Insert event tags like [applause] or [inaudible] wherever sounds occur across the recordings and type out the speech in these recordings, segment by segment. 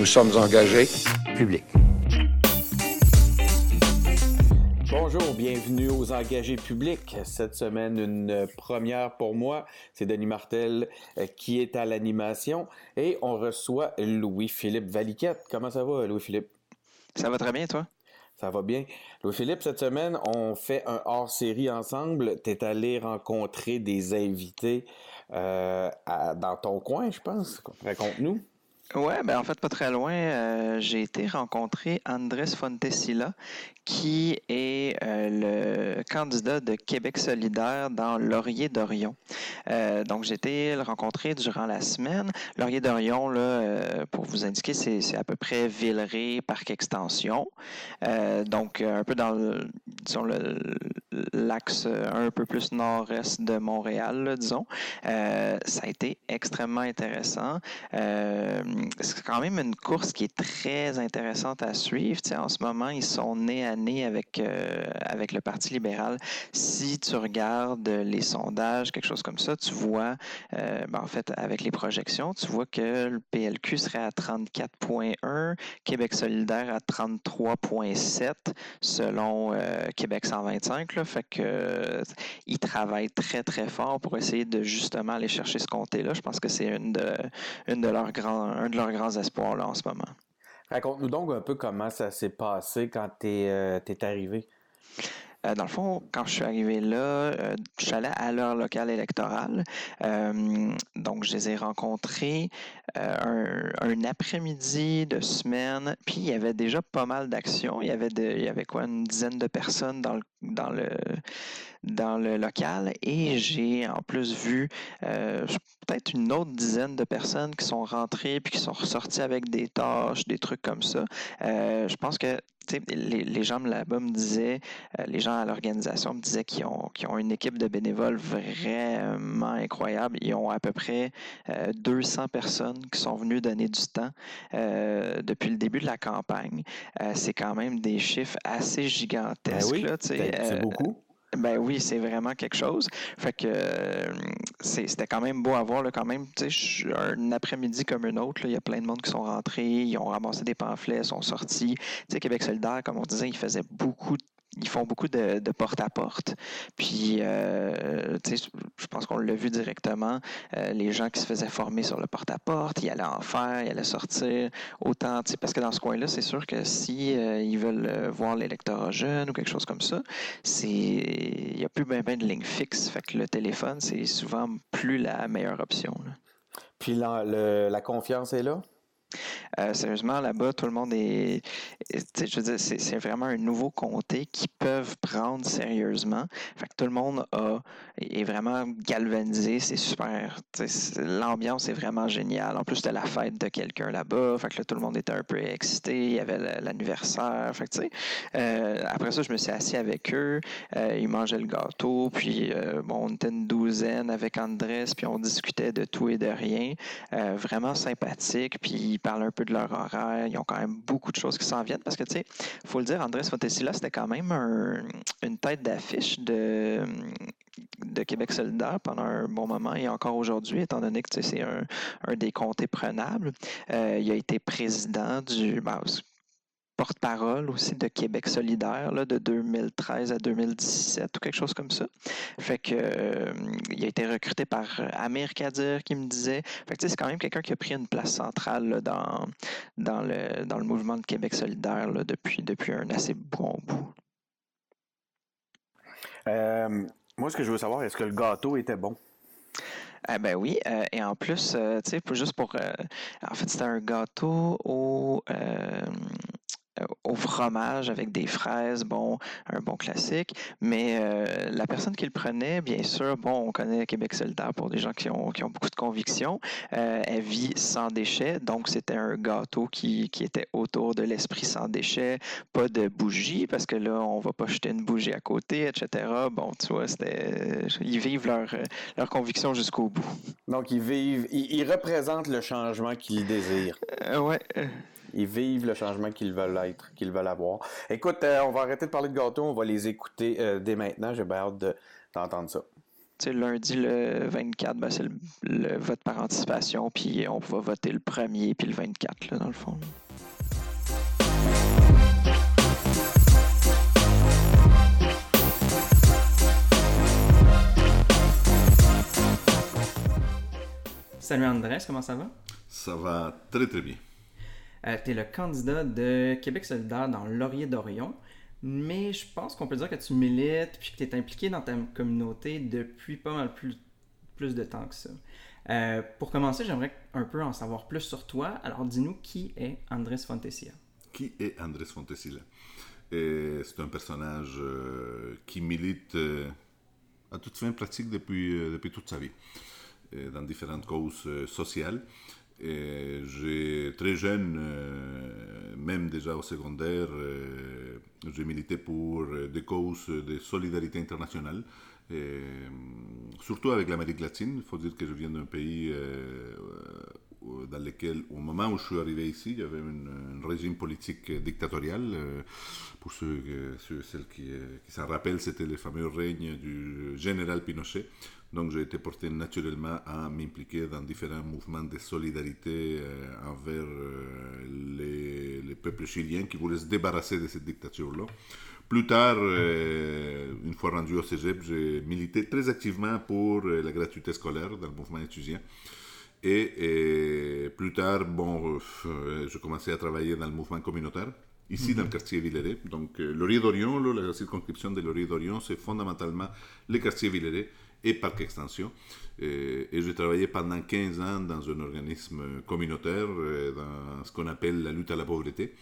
Nous sommes engagés. Public. Bonjour, bienvenue aux engagés publics. Cette semaine, une première pour moi. C'est Denis Martel euh, qui est à l'animation et on reçoit Louis-Philippe Valiquette. Comment ça va, Louis-Philippe? Ça va très bien, toi? Ça va bien. Louis-Philippe, cette semaine, on fait un hors-série ensemble. Tu es allé rencontrer des invités euh, dans ton coin, je pense. Raconte-nous. Ouais, ben en fait, pas très loin, euh, j'ai été rencontrer Andrés Fontesilla, qui est euh, le candidat de Québec solidaire dans Laurier d'Orion. Euh, donc, j'ai été le rencontrer durant la semaine. Laurier d'Orion, là, pour vous indiquer, c'est à peu près Villeray, Parc Extension. donc, un peu dans disons, l'axe un peu plus nord-est de Montréal, disons. ça a été extrêmement intéressant c'est quand même une course qui est très intéressante à suivre. en ce moment, ils sont nez à nez avec, euh, avec le Parti libéral. Si tu regardes les sondages, quelque chose comme ça, tu vois, euh, ben, en fait, avec les projections, tu vois que le PLQ serait à 34,1, Québec solidaire à 33,7 selon euh, Québec 125. Là, fait que ils travaillent très, très fort pour essayer de justement aller chercher ce comté-là. Je pense que c'est une de, une de leurs grands, de leurs grands espoirs là, en ce moment. Raconte-nous donc un peu comment ça s'est passé quand tu es, euh, arrivé. Euh, dans le fond, quand je suis arrivé là, euh, je suis allé à l'heure locale électorale. donc, je les ai rencontrés un, après-midi de semaine, puis il y avait déjà pas mal d'actions. Il y avait il y avait quoi, une dizaine de personnes dans le, dans le, dans le local et j'ai en plus vu euh, peut-être une autre dizaine de personnes qui sont rentrées puis qui sont ressorties avec des tâches, des trucs comme ça. Euh, je pense que les, les, gens là-bas me disaient, euh, les gens à l'organisation me disaient qu'ils ont, ont, une équipe de bénévoles vraiment incroyable. Ils ont à peu près 200 personnes qui sont venues donner du temps depuis le début de la campagne. c'est quand même des chiffres assez gigantesques. Ben oui, c'est beaucoup. Ben oui, c'est vraiment quelque chose. Fait que euh, c'était quand même beau à voir, là, quand même. Un après-midi comme un autre, il y a plein de monde qui sont rentrés, ils ont ramassé des pamphlets, sont sortis. sais, Québec solidaire, comme on disait, il faisait beaucoup de ils font beaucoup de, porte-à-porte. Puis, euh, je pense qu'on l'a vu directement, euh, les gens qui se faisaient former sur le porte-à-porte, ils allaient en faire, ils allaient sortir. Autant, parce que dans ce coin-là, c'est sûr que si euh, ils veulent voir l'électorat jeune ou quelque chose comme ça, c'est il n'y a plus bien ben de ligne fixe. Fait que le téléphone, c'est souvent plus la meilleure option. Puis la confiance est là? Euh, sérieusement, là-bas, tout le monde est. Je veux dire, c'est vraiment un nouveau comté qu'ils peuvent prendre sérieusement. Fait que tout le monde a, est vraiment galvanisé. C'est super. L'ambiance est vraiment géniale. En plus, c'était la fête de quelqu'un là-bas. Fait que tout le monde était un peu excité. Il y avait l'anniversaire. Fait que, tu sais, euh, après ça, je me suis assis avec eux. Euh, ils mangeaient le gâteau. Puis, bon, on était une douzaine avec Andrés. Puis, on discutait de tout et de rien. vraiment sympathique. Puis, parlent un peu de leur horaire. Ils ont quand même beaucoup de choses qui s'en viennent parce que, tu sais, faut le dire, Andrés Fontesilla, c'était quand même une tête d'affiche de, de Québec solidaire pendant un bon moment et encore aujourd'hui, étant donné que c'est un, un, des comtés prenables. Euh, il a été président du. Ben, porte-parole aussi de Québec solidaire là, de 2013 à 2017 ou quelque chose comme ça. Fait que euh, il a été recruté par euh, Amir Kadir qui me disait. Fait que c'est quand même quelqu'un qui a pris une place centrale dans, dans, le, dans le mouvement de Québec solidaire depuis, depuis un assez bon bout. Euh, moi, ce que je veux savoir, est-ce que le gâteau était bon? Ah ben oui, et en plus, tu sais, juste pour... en fait, c'était un gâteau au au fromage avec des fraises, bon, un bon classique. Mais euh, la personne qui le prenait, bien sûr, bon, on connaît Québec solidaire pour des gens qui ont, qui ont beaucoup de convictions. Euh, elle vit sans déchets, donc c'était un gâteau qui, qui était autour de l'esprit sans déchets, pas de bougie, parce que là, on va pas jeter une bougie à côté, etc. Bon, tu vois, c'était, ils vivent leur, leur conviction jusqu'au bout. Donc, ils vivent, ils, représentent le changement qu'ils désirent. ouais. Ils vivent le changement qu'ils veulent être, qu'ils veulent avoir. Écoute, euh, on va arrêter de parler de gâteaux, on va les écouter euh, dès maintenant. J'ai bien hâte d'entendre ça. lundi le 24, ben, c'est le, vote par anticipation, puis on va voter le premier puis le 24, là, dans le fond. Salut Andrés, comment ça va? Ça va très très bien. Euh, tu es le candidat de Québec solidaire dans Laurier d'Orion, mais je pense qu'on peut dire que tu milites puis que tu es impliqué dans ta communauté depuis pas mal plus, plus de temps que ça. Euh, pour commencer, j'aimerais un peu en savoir plus sur toi. Alors dis-nous qui est Andrés Fontesilla. Qui est Andrés Fontesilla? C'est un personnage euh, qui milite à toute fin pratique depuis, depuis toute sa vie. Euh, dans différentes causes euh, sociales. J'ai très jeune, euh, même déjà au secondaire, j'ai milité pour des causes de solidarité internationale, surtout avec l'Amérique latine. Il faut dire que je viens d'un pays dans lequel, au moment où je suis arrivé ici, il y avait un régime politique dictatorial. pour ceux, ceux celles qui s'en rappellent, c'était le fameux règne du général Pinochet. Donc j'ai été porté naturellement à m'impliquer dans différents mouvements de solidarité euh, envers euh, les, peuples chiliens qui voulaient se débarrasser de cette dictature-là. Plus tard, euh, une fois rendu au Cégep, j'ai milité très activement pour la gratuité scolaire dans le mouvement étudiant. Et, plus tard, bon, je commençais à travailler dans le mouvement communautaire ici dans le mhm. quartier Villeray. Donc, Laurier d'Orion, la circonscription de Laurier d'Orion, c'est fondamentalement le quartier Villeray et Parc Extension. Et, et j'ai travaillé pendant 15 ans dans un organisme communautaire, euh, dans ce qu'on appelle la lutte à la pauvreté.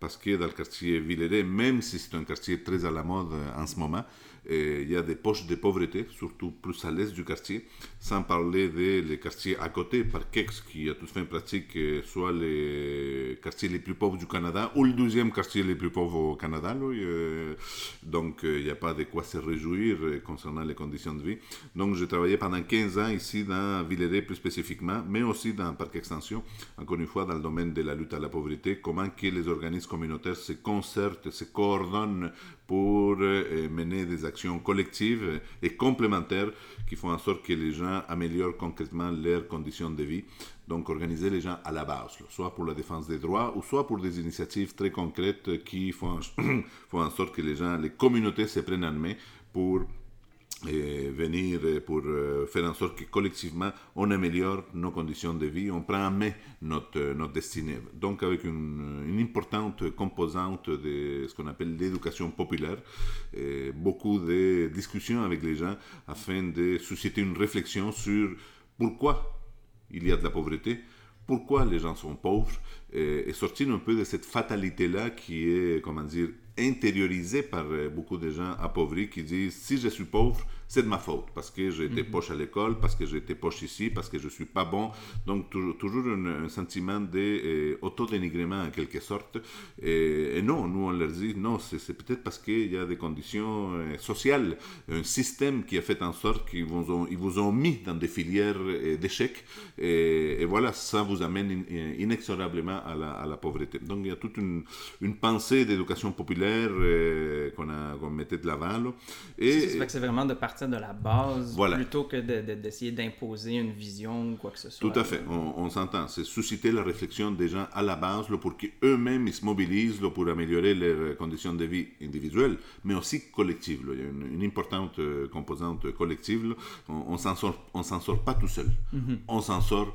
Parce que dans le quartier Villeray, même si c'est un quartier très à la mode en ce moment, il y a des poches de pauvreté, surtout plus à l'est du quartier, sans parler des quartiers à côté, Parkex, qui a toute fin pratique euh, soit les quartiers les plus pauvres du Canada ou le deuxième quartier les plus pauvres au Canada. Euh, donc euh, il n'y a pas de quoi se réjouir concernant les conditions de vie. Donc j'ai travaillé pendant 15 ans ici dans Villeray plus spécifiquement, mais aussi dans Parc Extension, encore une fois dans le domaine de la lutte à la pauvreté, comment que les organismes communautaires se concertent, se coordonnent pour euh, mener des actions collectives et complémentaires qui font en sorte que les gens améliorent concrètement leurs conditions de vie. Donc organiser les gens à la base, soit pour la défense des droits ou soit pour des initiatives très concrètes qui font, [clears throat] font en sorte que les gens, les communautés se prennent en main pour et venir pour euh, faire en sorte que collectivement on améliore nos conditions de vie, on prend en main notre, notre destinée. Donc avec une, importante composante de ce qu'on appelle l'éducation populaire, beaucoup de discussions avec les gens afin de susciter une réflexion sur pourquoi il y a de la pauvreté, pourquoi les gens sont pauvres, et sortir un peu de cette fatalité-là qui est, comment dire, intériorisé par euh, beaucoup de gens appauvris qui disent si je suis pauvre, c'est de ma faute parce que j'ai été mhm. poche à l'école, parce que j'ai été poche ici, parce que je suis pas bon. Donc toujours, un, sentiment d'autodénigrement en quelque sorte. Et, non, nous on leur dit non, c'est peut-être parce qu'il y a des conditions euh, sociales, un système qui a fait en sorte qu'ils vous ont, ils vous ont mis dans des filières euh, d'échecs. Et, voilà, ça vous amène inexorablement à la, à la, pauvreté. Donc il y a toute une, une pensée d'éducation populaire euh, qu'on mettait de l'avant. Et c'est vraiment de partir de la base plutôt que d'essayer d'imposer une vision ou quoi que ce soit. Tout à fait, on, s'entend. C'est susciter la réflexion des gens à la base pour qu'eux-mêmes ils se mobilisent pour améliorer leurs conditions de vie individuelles, mais aussi collectives. Il y a une, importante euh, composante collective. On ne s'en sort, sort pas tout seul. Mm-hmm. On s'en sort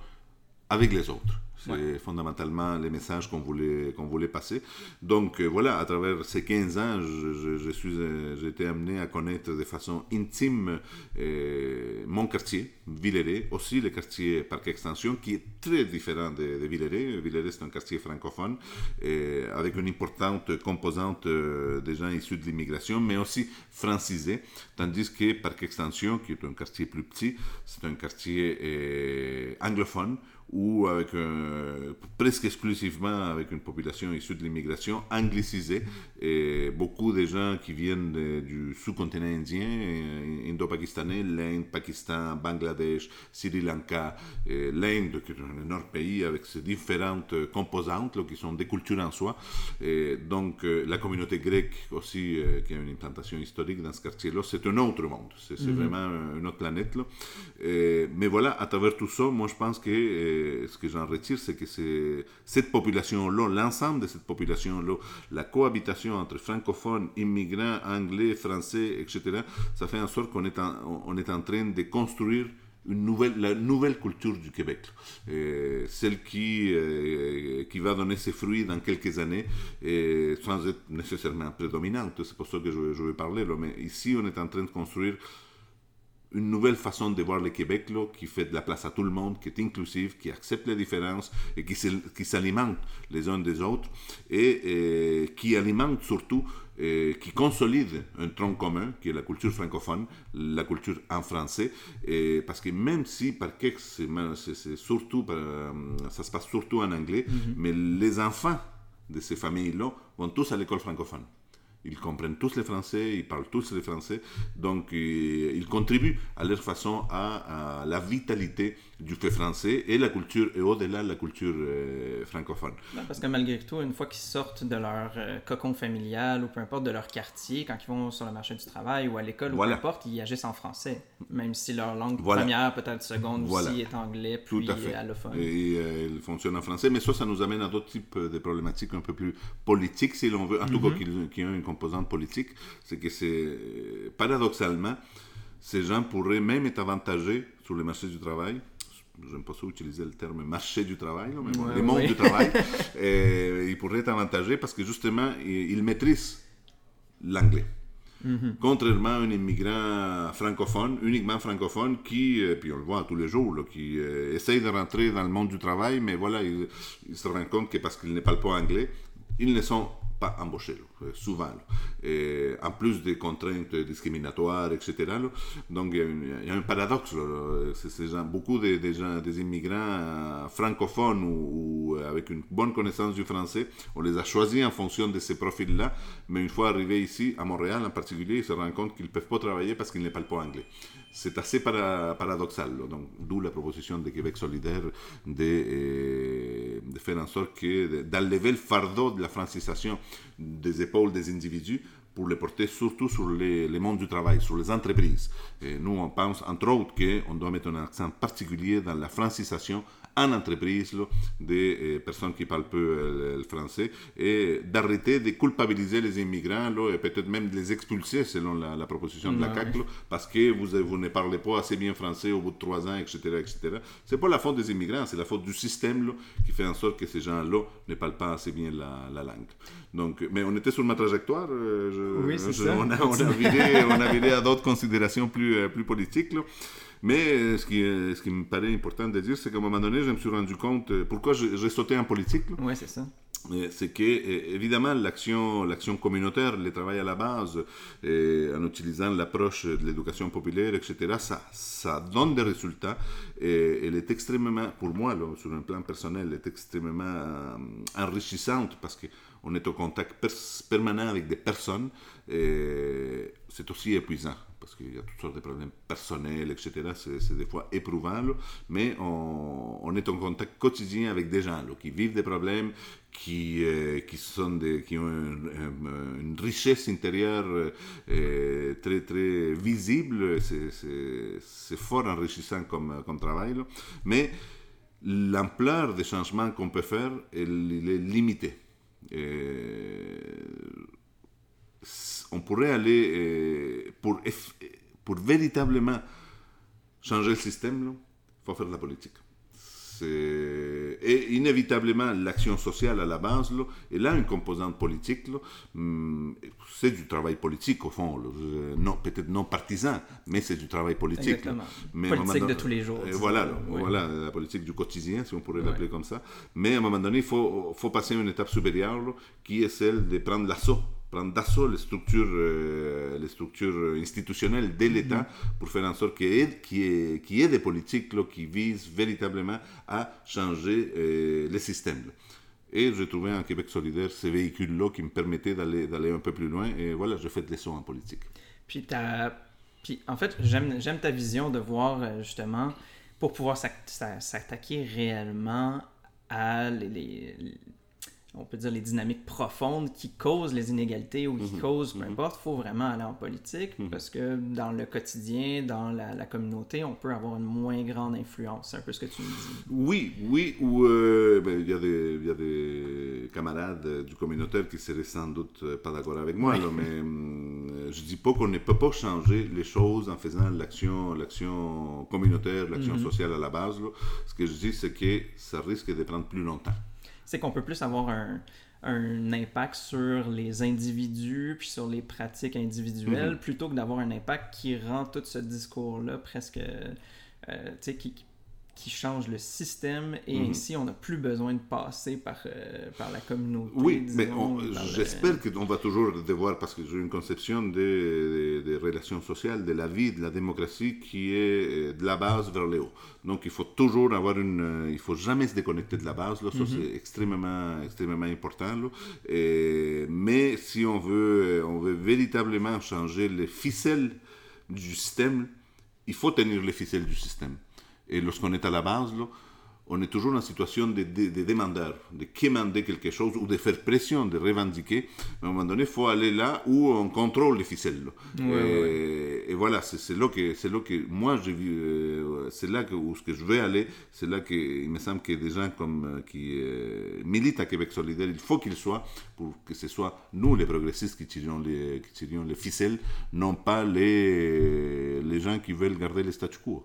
avec les autres. C'est fondamentalement les messages qu'on voulait, qu'on voulait passer. Donc euh, voilà, à travers ces 15 ans, je, je, suis, euh, j'ai été amené à connaître de façon intime euh, mon quartier, Villeray, aussi le quartier Parc Extension, qui est très différent de, de Villeray. Villeray, c'est un quartier francophone, avec une importante composante des gens issus de l'immigration, mais aussi francisé, tandis que Parc Extension, qui est un quartier plus petit, c'est un quartier anglophone, ou avec euh, presque exclusivement avec une population issue de l'immigration anglicisée. Beaucoup de gens qui viennent du sous-continent indien, euh, indo-pakistanais, l'Inde, Pakistan, Bangladesh, Sri Lanka, l'Inde, qui est un énorme pays avec ses différentes composantes qui sont des cultures en soi. Et donc la communauté grecque aussi, qui a une implantation historique dans ce quartier-là, c'est un autre monde. C'est mhm. vraiment une autre planète. Là. mais voilà, à travers tout ça, moi je pense que ce que j'en retire, c'est que cette population-là, l'ensemble de cette population-là, la cohabitation entre francophones, immigrants, anglais, français, etc., ça fait en sorte qu'on est, en, on est en train de construire la nouvelle culture du Québec, celle qui, euh, qui va donner ses fruits dans quelques années, et sans être nécessairement prédominante. C'est pour ça que je, je vais parler. Mais ici, on est en train de construire une nouvelle façon de voir le Québec qui fait de la place à tout le monde, qui est inclusive, qui accepte les différences et qui s'alimente les uns des autres et, qui alimente surtout, et qui consolide un tronc commun qui est la culture francophone, la culture en français, et parce que même si par quelque c'est surtout, euh, ça se passe surtout en anglais, mm-hmm. mais les enfants de ces familles-là vont tous à l'école francophone. Ils comprennent tous les français, ils parlent tous les français, donc euh, ils contribuent à leur façon à, la vitalité du fait français et la culture, et au-delà de la culture euh, francophone. Parce que malgré tout, une fois qu'ils sortent de leur euh, cocon familial ou peu importe de leur quartier, quand ils vont sur le marché du travail ou à l'école ou peu importe, ils agissent en français, même si leur langue première, peut-être seconde aussi, est anglais, puis tout à fait. allophone. Et ils fonctionnent en français, mais ça, ça nous amène à d'autres types de problématiques un peu plus politiques, si l'on veut, en tout cas mm-hmm. qui, ont une composante politique, c'est que c'est paradoxalement, ces gens pourraient même être avantagés sur le marché du travail. J'aime pas ça utiliser le terme marché du travail, mais bon, les mondes du travail. [laughs] et ils pourraient être avantagés parce que justement, ils, maîtrisent l'anglais. Mhm. Contrairement à un immigrant francophone, uniquement francophone, qui, euh, puis on le voit tous les jours, qui euh, essaye de rentrer dans le monde du travail, mais voilà, il, il se rend compte que parce qu'il ne parle pas anglais, ils ne sont pas embauchés, euh, souvent. Et en plus des contraintes discriminatoires, etc. Donc il y, a un paradoxe. Beaucoup de, gens, des immigrants euh, francophones ou, avec une bonne connaissance du français, on les a choisis en fonction de ces profils-là, mais une fois arrivés ici, à Montréal en particulier, ils se rendent compte qu'ils ne peuvent pas travailler parce qu'ils ne parlent pas anglais. C'est assez paradoxal. Donc, d'où la proposition de Québec solidaire de, faire en sorte que d'enlever le fardeau de la francisation des épaules des individus pour les porter surtout sur les, les mondes du travail, sur les entreprises. Nous, on pense entre autres qu'on doit mettre un accent particulier dans la francisation en entreprise des euh, personnes qui parlent peu euh, le français et d'arrêter de culpabiliser les immigrants et peut-être même de les expulser selon la, proposition de la CAC parce que vous, vous ne parlez pas assez bien français au bout de trois ans, etc. etc. C'est pas la faute des immigrants, c'est la faute du système qui fait en sorte que ces gens-là ne parlent pas assez bien la, langue. Donc, mais on était sur ma trajectoire. Euh, oui, c'est ça. On a, on, a viré, on a viré à d'autres considérations plus, plus politiques. Là. Mais euh, ce qui, ce qui me paraît important de dire, c'est qu'à un moment donné, je me suis rendu compte euh, pourquoi j'ai sauté en politique. Oui, c'est ça. C'est que, euh, évidemment, l'action, l'action communautaire, le travail à la base, en utilisant l'approche de l'éducation populaire, etc., ça, ça donne des résultats. Et elle est extrêmement, pour moi, sur un plan personnel, elle est extrêmement enrichissante parce qu'on est au contact permanent avec des personnes. Et c'est aussi épuisant parce qu'il y a toutes sortes de problèmes personnels, etc. C'est des fois éprouvant, mais on, est en contact quotidien avec des gens qui vivent des problèmes, qui, euh, qui, ont une, richesse intérieure euh, très, très visible. C'est fort enrichissant comme, travail, mais l'ampleur des changements qu'on peut faire, elle, est limitée. on pourrait aller euh, pour, pour véritablement changer le système, il faut faire de la politique. Et inévitablement, l'action sociale à la base, là, elle a une composante politique. Hmm, c'est du travail politique, au fond. Non, peut-être non partisan, mais c'est du travail politique. Exactement. Mais politique de tous les jours. Voilà, voilà, la politique du quotidien, si on pourrait l'appeler comme ça. Mais à un moment donné, il faut, faut passer à une étape supérieure, qui est celle de prendre l'assaut prendre d'assaut les structures, euh, les structures institutionnelles de l'État Mm-hmm. pour faire en sorte qu'il y, ait- ait- ait des politiques là, qui visent véritablement à changer euh, le système. là. Et j'ai trouvé en Québec solidaire ces véhicules-là qui me permettaient d'aller d'aller un peu plus loin. Et voilà, j'ai fait des leçons en politique. Puis, puis en fait, j'aime j'aime ta vision de voir euh, justement, pour pouvoir s'attaquer réellement à les, les- les- on peut dire les dynamiques profondes qui causent les inégalités ou qui causent, peu importe, il faut vraiment aller en politique parce que dans le quotidien, dans la, la communauté, on peut avoir une moins grande influence. C'est un peu ce que tu me dis. Oui, oui, ou euh, ben, il y, a des- il y a des camarades euh, du communautaire qui seraient sans doute euh, pas d'accord avec moi, là, mais hum, je dis pas qu'on ne peut pas changer les choses en faisant l'action, l'action communautaire, l'action sociale à la base. là. Ce que je dis, c'est que ça risque de prendre plus longtemps. C'est qu'on peut plus avoir un, un impact sur les individus puis sur les pratiques individuelles Mhm. plutôt que d'avoir un impact qui rend tout ce discours-là presque, euh, qui, qui change le système et Mhm. ainsi on n'a plus besoin de passer par, euh, par la communauté. Oui, disons, mais par le- j'espère qu'on va toujours devoir, parce que j'ai une conception des, des- des relations sociales, de la vie, de la démocratie qui est euh, de la base vers le haut. Donc il faut toujours avoir une... euh, Il faut jamais se déconnecter de la base, là, ça c'est extrêmement, extrêmement important. là. Et- mais si on veut, on veut véritablement changer les ficelles du système, il faut tenir les ficelles du système. Et lorsqu'on est à la base, là, on est toujours en situation de, de, de demandeur, de quémander quelque chose ou de faire pression, de revendiquer. Mais à un moment donné, il faut aller là où on contrôle les ficelles. et, et voilà, c'est là que c'est là que moi j'ai vu, euh, c'est là que, où ce que je veux aller, c'est là que il me semble que des gens comme euh, qui euh, militent à Québec solidaire, il faut qu'ils soient pour que ce soit nous les progressistes qui tirons les qui tirons les ficelles, non pas les les gens qui veulent garder le statu quo.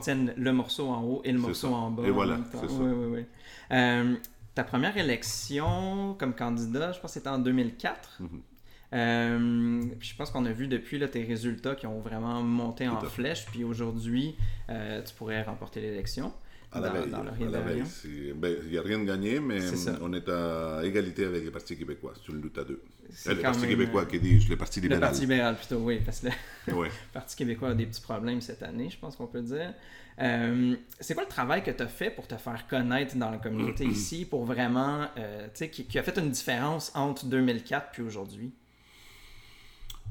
Tienne le morceau en haut et le morceau en bas. Et voilà, c'est ça. Oui, oui, oui. Euh, ta première élection comme candidat, je pense que c'était en 2004. Mhm. Euh, puis je pense qu'on a vu depuis là, tes résultats qui ont vraiment monté en flèche. Puis aujourd'hui, euh, tu pourrais remporter l'élection. Dans- veille. dans ben, Il n'y a rien de gagné, mais on est à égalité avec le Parti québécois. C'est une lutte à deux. C'est Euh, le Parti même, québécois, euh, qui dis-je Le Parti Le libéral. Parti libéral plutôt, oui, parce que le Ouais. [laughs] Parti québécois a des petits problèmes cette année, je pense qu'on peut dire. Euh, c'est quoi le travail que tu as fait pour te faire connaître dans la communauté [clears throat] ici, pour vraiment, euh, tu sais, qui, qui a fait une différence entre 2004 puis aujourd'hui?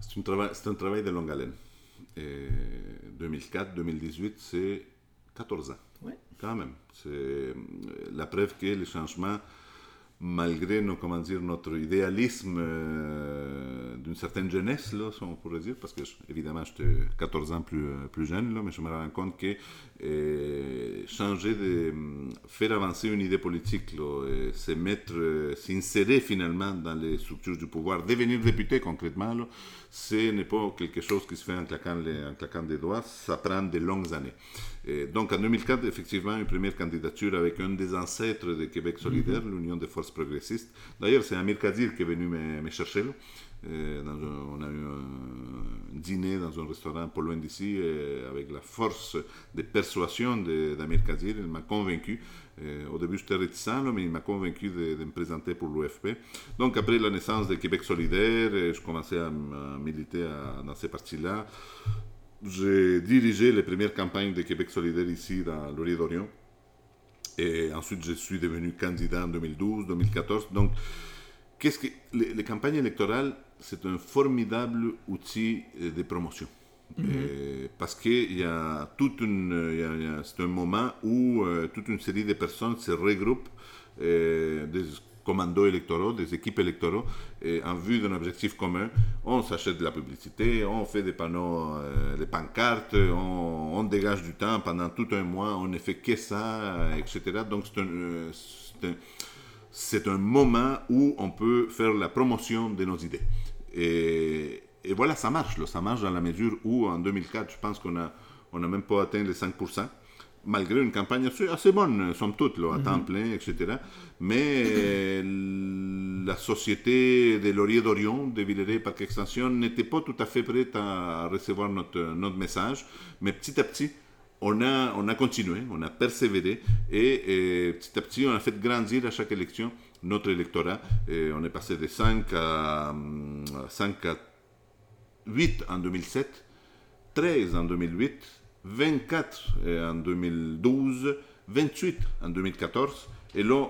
C'est un, travail, c'est un travail de longue haleine. Et 2004-2018, c'est 14 ans. Ouais. Quand même. C'est la preuve que les changements, malgré nos, comment dire, notre idéalisme euh, d'une certaine jeunesse, là, si on dire, parce que évidemment, j'étais 14 ans plus, euh, plus jeune, là, mais je me rends compte que euh, changer de. faire avancer une idée politique, là, se mettre, s'insérer finalement dans les structures du pouvoir, devenir député concrètement, là, ce n'est pas quelque chose qui se fait en claquant, les- en claquant des doigts, ça prend de longues années. Et donc en 2004, effectivement, une première candidature avec un des ancêtres de Québec solidaire, l'Union des forces progressistes. D'ailleurs, c'est Amir Kadir qui est venu me, me chercher là. Euh, dans un- on a eu un dîner dans un restaurant pas loin d'ici euh, avec la force de persuasion d'Amir Kadir. Il m'a convaincu. Au début, j'étais réticent, mais il m'a convaincu de, me présenter pour l'UFP. Donc, après la naissance de Québec solidaire, je commençais à, militer dans ces partis-là. J'ai dirigé les premières campagnes de Québec solidaire ici dans Laurier d'Orion. Et ensuite, je suis devenu candidat en 2012, 2014. Donc, les, campagnes électorales, c'est un formidable outil euh, de promotion. Euh, parce qu'il y a toute une, c'est un moment où euh, toute une série de personnes se regroupent, euh, des commandos électoraux, des équipes électoraux, en vue d'un objectif commun. On s'achète de la publicité, on fait des panneaux, euh, des pancartes, on, dégage du temps pendant tout un mois, on ne fait que ça, etc. Donc c'est un, c'est un- moment où on peut faire la promotion de nos idées. Et voilà, ça marche. Là. Ça marche dans la mesure où, en 2004, je pense qu'on n'a on a même pas atteint les 5%, malgré une campagne assez, assez bonne, somme toute, là, à temps plein, etc. Mais la société de Laurier d'Orion, de Villeray Parc Extension, n'était pas tout à fait prête à recevoir notre, notre message. Mais petit à petit, on a, on a continué, on a persévéré et, et petit à petit, on a fait grandir à chaque élection notre électorat. Et on est passé de 5 à, 5 à 8 en 2007, 13 en 2008, 24 en 2012, 28 en 2014. Et là,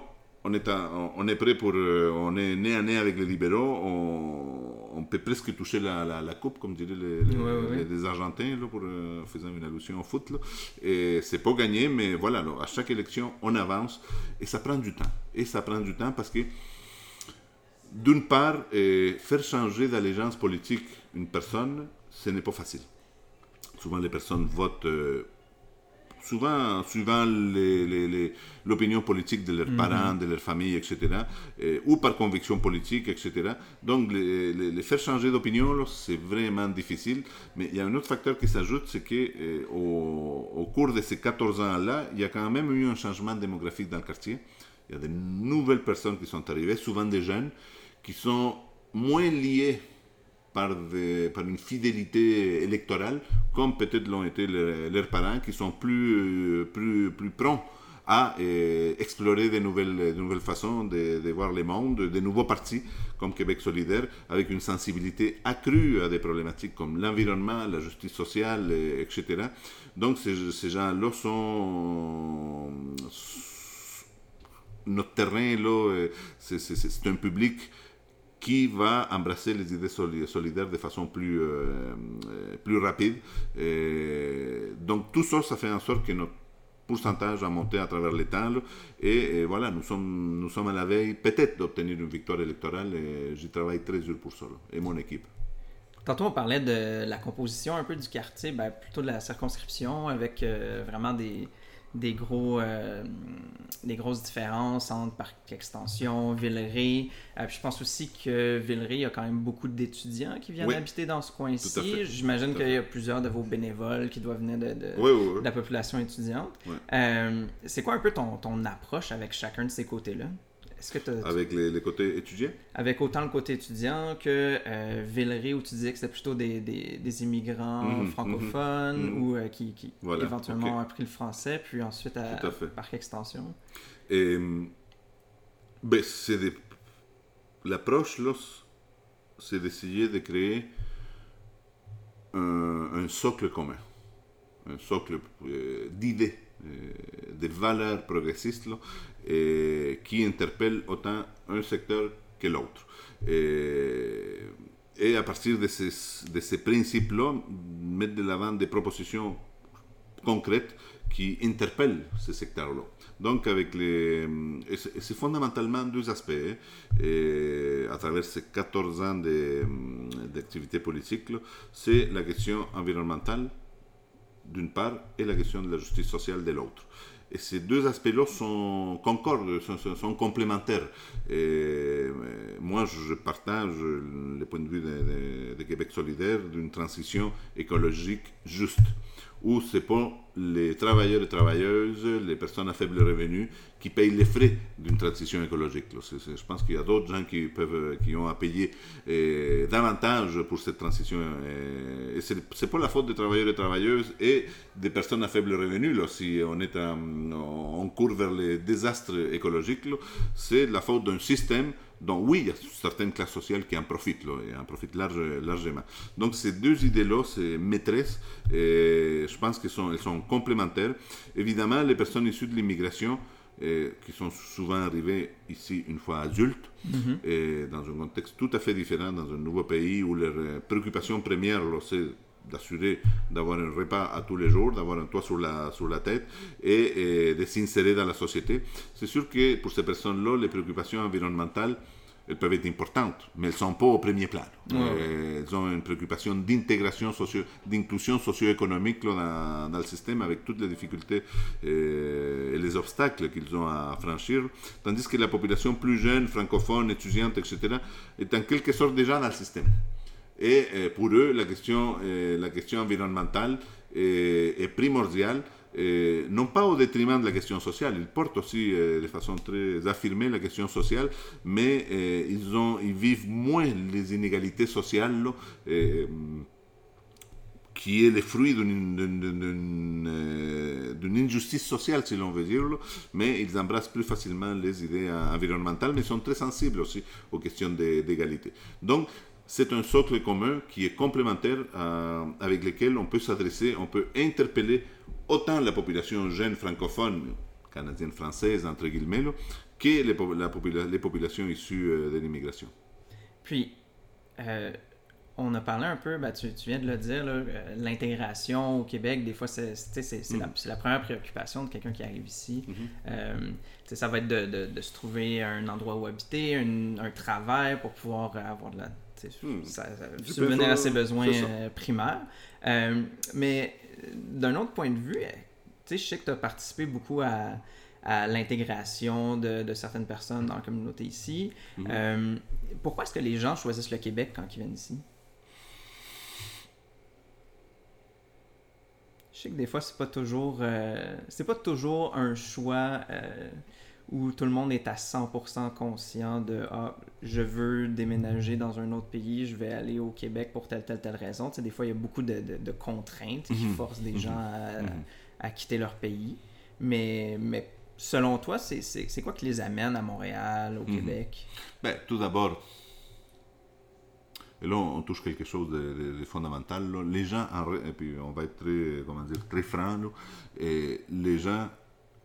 on est, on est prêt pour. Euh, on est né à nez avec les libéraux. On, peut presque toucher la, la, coupe, comme diraient les, Argentins, là, pour, euh, faisant une allusion au foot. Là. Et c'est pas gagné, mais voilà, à chaque élection, on avance. Et ça prend du temps. Et ça prend du temps parce que, d'une part, faire changer d'allégeance politique une personne, ce n'est pas facile. Souvent, les personnes votent. Euh, souvent suivant l'opinion politique de leurs mhm. parents, de leur famille, etc., ou par conviction politique, etc. Donc, les, faire changer d'opinion, c'est vraiment difficile. Mais il y a un autre facteur qui s'ajoute, c'est qu'au euh, au cours de ces 14 ans-là, il y a quand même eu un changement démographique dans le quartier. Il y a de nouvelles personnes qui sont arrivées, souvent des jeunes, qui sont moins liés par, une fidélité électorale, comme peut-être l'ont été leurs parents, qui sont plus, plus, plus à euh, explorer de nouvelles, façons de, voir le monde, de nouveaux partis comme Québec solidaire, avec une sensibilité accrue à des problématiques comme l'environnement, la justice sociale, etc. Donc ces, ces gens-là sont... Notre terrain, là, c'est un public qui va embrasser les idées solidaires de façon plus, euh, euh, plus rapide. donc tout ça, ça fait en sorte que notre pourcentage a monté à travers les temps. Et, voilà, nous sommes, nous sommes à la veille peut-être d'obtenir une victoire électorale j'y travaille très dur pour ça, et mon équipe. Tantôt, on parlait de la composition un peu du quartier, ben, plutôt de la circonscription, avec euh, vraiment des, des, gros, euh, des grosses différences entre Parc Extension, Villeray. Euh, je pense aussi que Villeray, il y a quand même beaucoup d'étudiants qui viennent habiter dans ce coin-ci. J'imagine qu'il y a plusieurs de vos bénévoles qui doivent venir de, de, la population étudiante. Euh, c'est quoi un peu ton, ton approche avec chacun de ces côtés-là? Avec les, côtés étudiants? Avec autant le côté étudiant que euh, Villeray, où tu disais que c'était plutôt des, des, immigrants mhm, mhm, francophones mhm. ou euh, qui, qui éventuellement ont appris le français, puis ensuite à, par extension. Et, ben, c'est L'approche, c'est d'essayer de créer un, socle commun, un socle euh, d'idées, de valeurs progressistes et qui interpelle autant un secteur que l'autre. Et, à partir de ces, de ces principes-là, mettre de l'avant des propositions concrètes qui interpellent ce secteur-là. Donc, avec les, c'est fondamentalement deux aspects. Hein. À travers ces 14 ans d'activité politique, c'est la question environnementale d'une part et la question de la justice sociale de l'autre. Et ces deux aspects-là sont concordent, sont, complémentaires. Et moi, je partage le point de vue de Québec solidaire d'une transition écologique juste où c'est pas les travailleurs et travailleuses, les personnes à faible revenu, qui payent les frais d'une transition écologique. je pense qu'il y a d'autres gens qui, ont à payer eh, davantage pour cette transition. Et, et c'est pas la faute des travailleurs et travailleuses et des personnes à faible revenu. Si on, est en, court vers les désastres écologiques, c'est la faute d'un système donc oui, il y a certaines classes sociales qui en profitent, et en profitent large, largement. Donc ces deux idées-là, c'est maîtresses, et je pense qu'elles sont, elles sont complémentaires. Évidemment, les personnes issues de l'immigration, qui sont souvent arrivées ici une fois adultes, mhm. et dans un contexte tout à fait différent, dans un nouveau pays où leur préoccupation première, c'est d'assurer d'avoir un repas à tous les jours, d'avoir un toit sur la, sur la tête et, de s'insérer dans la société. C'est sûr que pour ces personnes-là, les préoccupations environnementales, elles peuvent être importantes, mais elles ne sont pas au premier plan. Euh, elles ont une préoccupation d'intégration, socio, d'inclusion socio-économique dans, dans, le système avec toutes les difficultés euh, et les obstacles qu'ils ont à franchir, tandis que la population plus jeune, francophone, étudiante, etc., est en quelque sorte déjà dans le système. Et euh, pour eux, la question, euh, la question environnementale est, primordiale, euh, non pas au détriment de la question sociale. Ils portent aussi de façon très affirmée la question sociale, mais ils, ont, ils vivent moins les inégalités sociales qui est le fruit d'une injustice sociale, si l'on veut dire, mais ils embrassent plus facilement les idées environnementales, mais sont très sensibles aussi aux questions d'égalité. Donc, c'est un socle commun qui est complémentaire avec lequel on peut s'adresser, on peut interpeller autant la population jeune francophone, canadienne française, entre guillemets, que les, la les populations issues de l'immigration. Puis, euh, on a parlé un peu, ben, tu, viens de le dire, euh, l'intégration au Québec, des fois, c'est mm. la, la, première préoccupation de quelqu'un qui arrive ici. Mm-hmm. Euh, ça va être de, de, se trouver un endroit où habiter, un, travail pour pouvoir avoir de la. Mm. subvenir à ses besoins primaires. mais d'un autre point de vue, je sais que tu as participé beaucoup à, à l'intégration de, certaines personnes dans la communauté ici. Mm-hmm. pourquoi est-ce que les gens choisissent le Québec quand ils viennent ici? Je sais que des fois, c'est pas toujours, euh, c'est pas toujours un choix euh, où tout le monde est à 100% conscient de ah, je veux déménager dans un autre pays, je vais aller au Québec pour telle, telle, telle raison. Tu sais, des fois, il y a beaucoup de, de, contraintes qui mhm. forcent des mhm. gens à, mhm. à, quitter leur pays. Mais, mais selon toi, c'est quoi qui les amène à Montréal, au Québec? Ben, tout d'abord, et là, on touche quelque chose de, fondamental. Les gens, et puis on va être très, comment dire, très franc, et les gens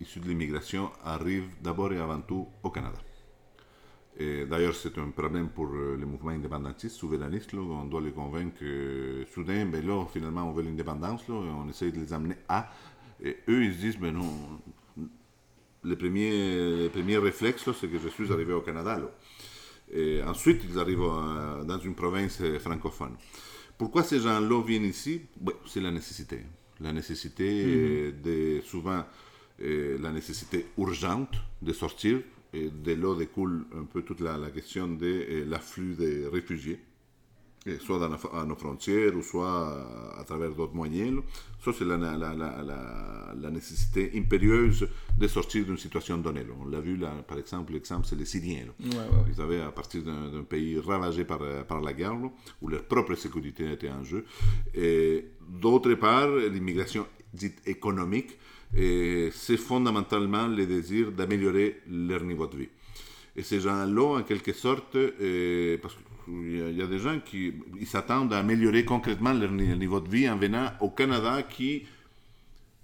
issus de l'immigration arrivent d'abord et avant tout au Canada. Et d'ailleurs, c'est un problème pour euh, les mouvements indépendantistes, souverainistes. on doit les convaincre que soudain, ben là, finalement, on veut l'indépendance. on essaie de les amener à. Et eux, ils se disent, ben non, le premier, le premier réflexe, c'est que je suis arrivé au Canada. Là. Et ensuite, ils arrivent euh, dans une province euh, francophone. Pourquoi ces gens-là viennent ici? C'est la nécessité. La nécessité, mhm. de, souvent, la nécessité urgente de sortir. Et de là découle un peu toute la, la question de l'afflux des réfugiés soit dans à nos frontières ou soit à, travers d'autres moyens. Ça, c'est la, la, la, la, nécessité impérieuse de sortir d'une situation donnée. On l'a vu, là, par exemple, l'exemple, c'est les Syriens. Ils avaient, à partir d'un pays ravagé par, par la guerre, où leur propre sécurité était en jeu. D'autre part, l'immigration dite économique, c'est fondamentalement le désir d'améliorer leur niveau de vie. Et ces gens-là, en quelque sorte, parce que il y, a, des gens qui s'attendent à améliorer concrètement leur niveau de vie en venant au Canada qui,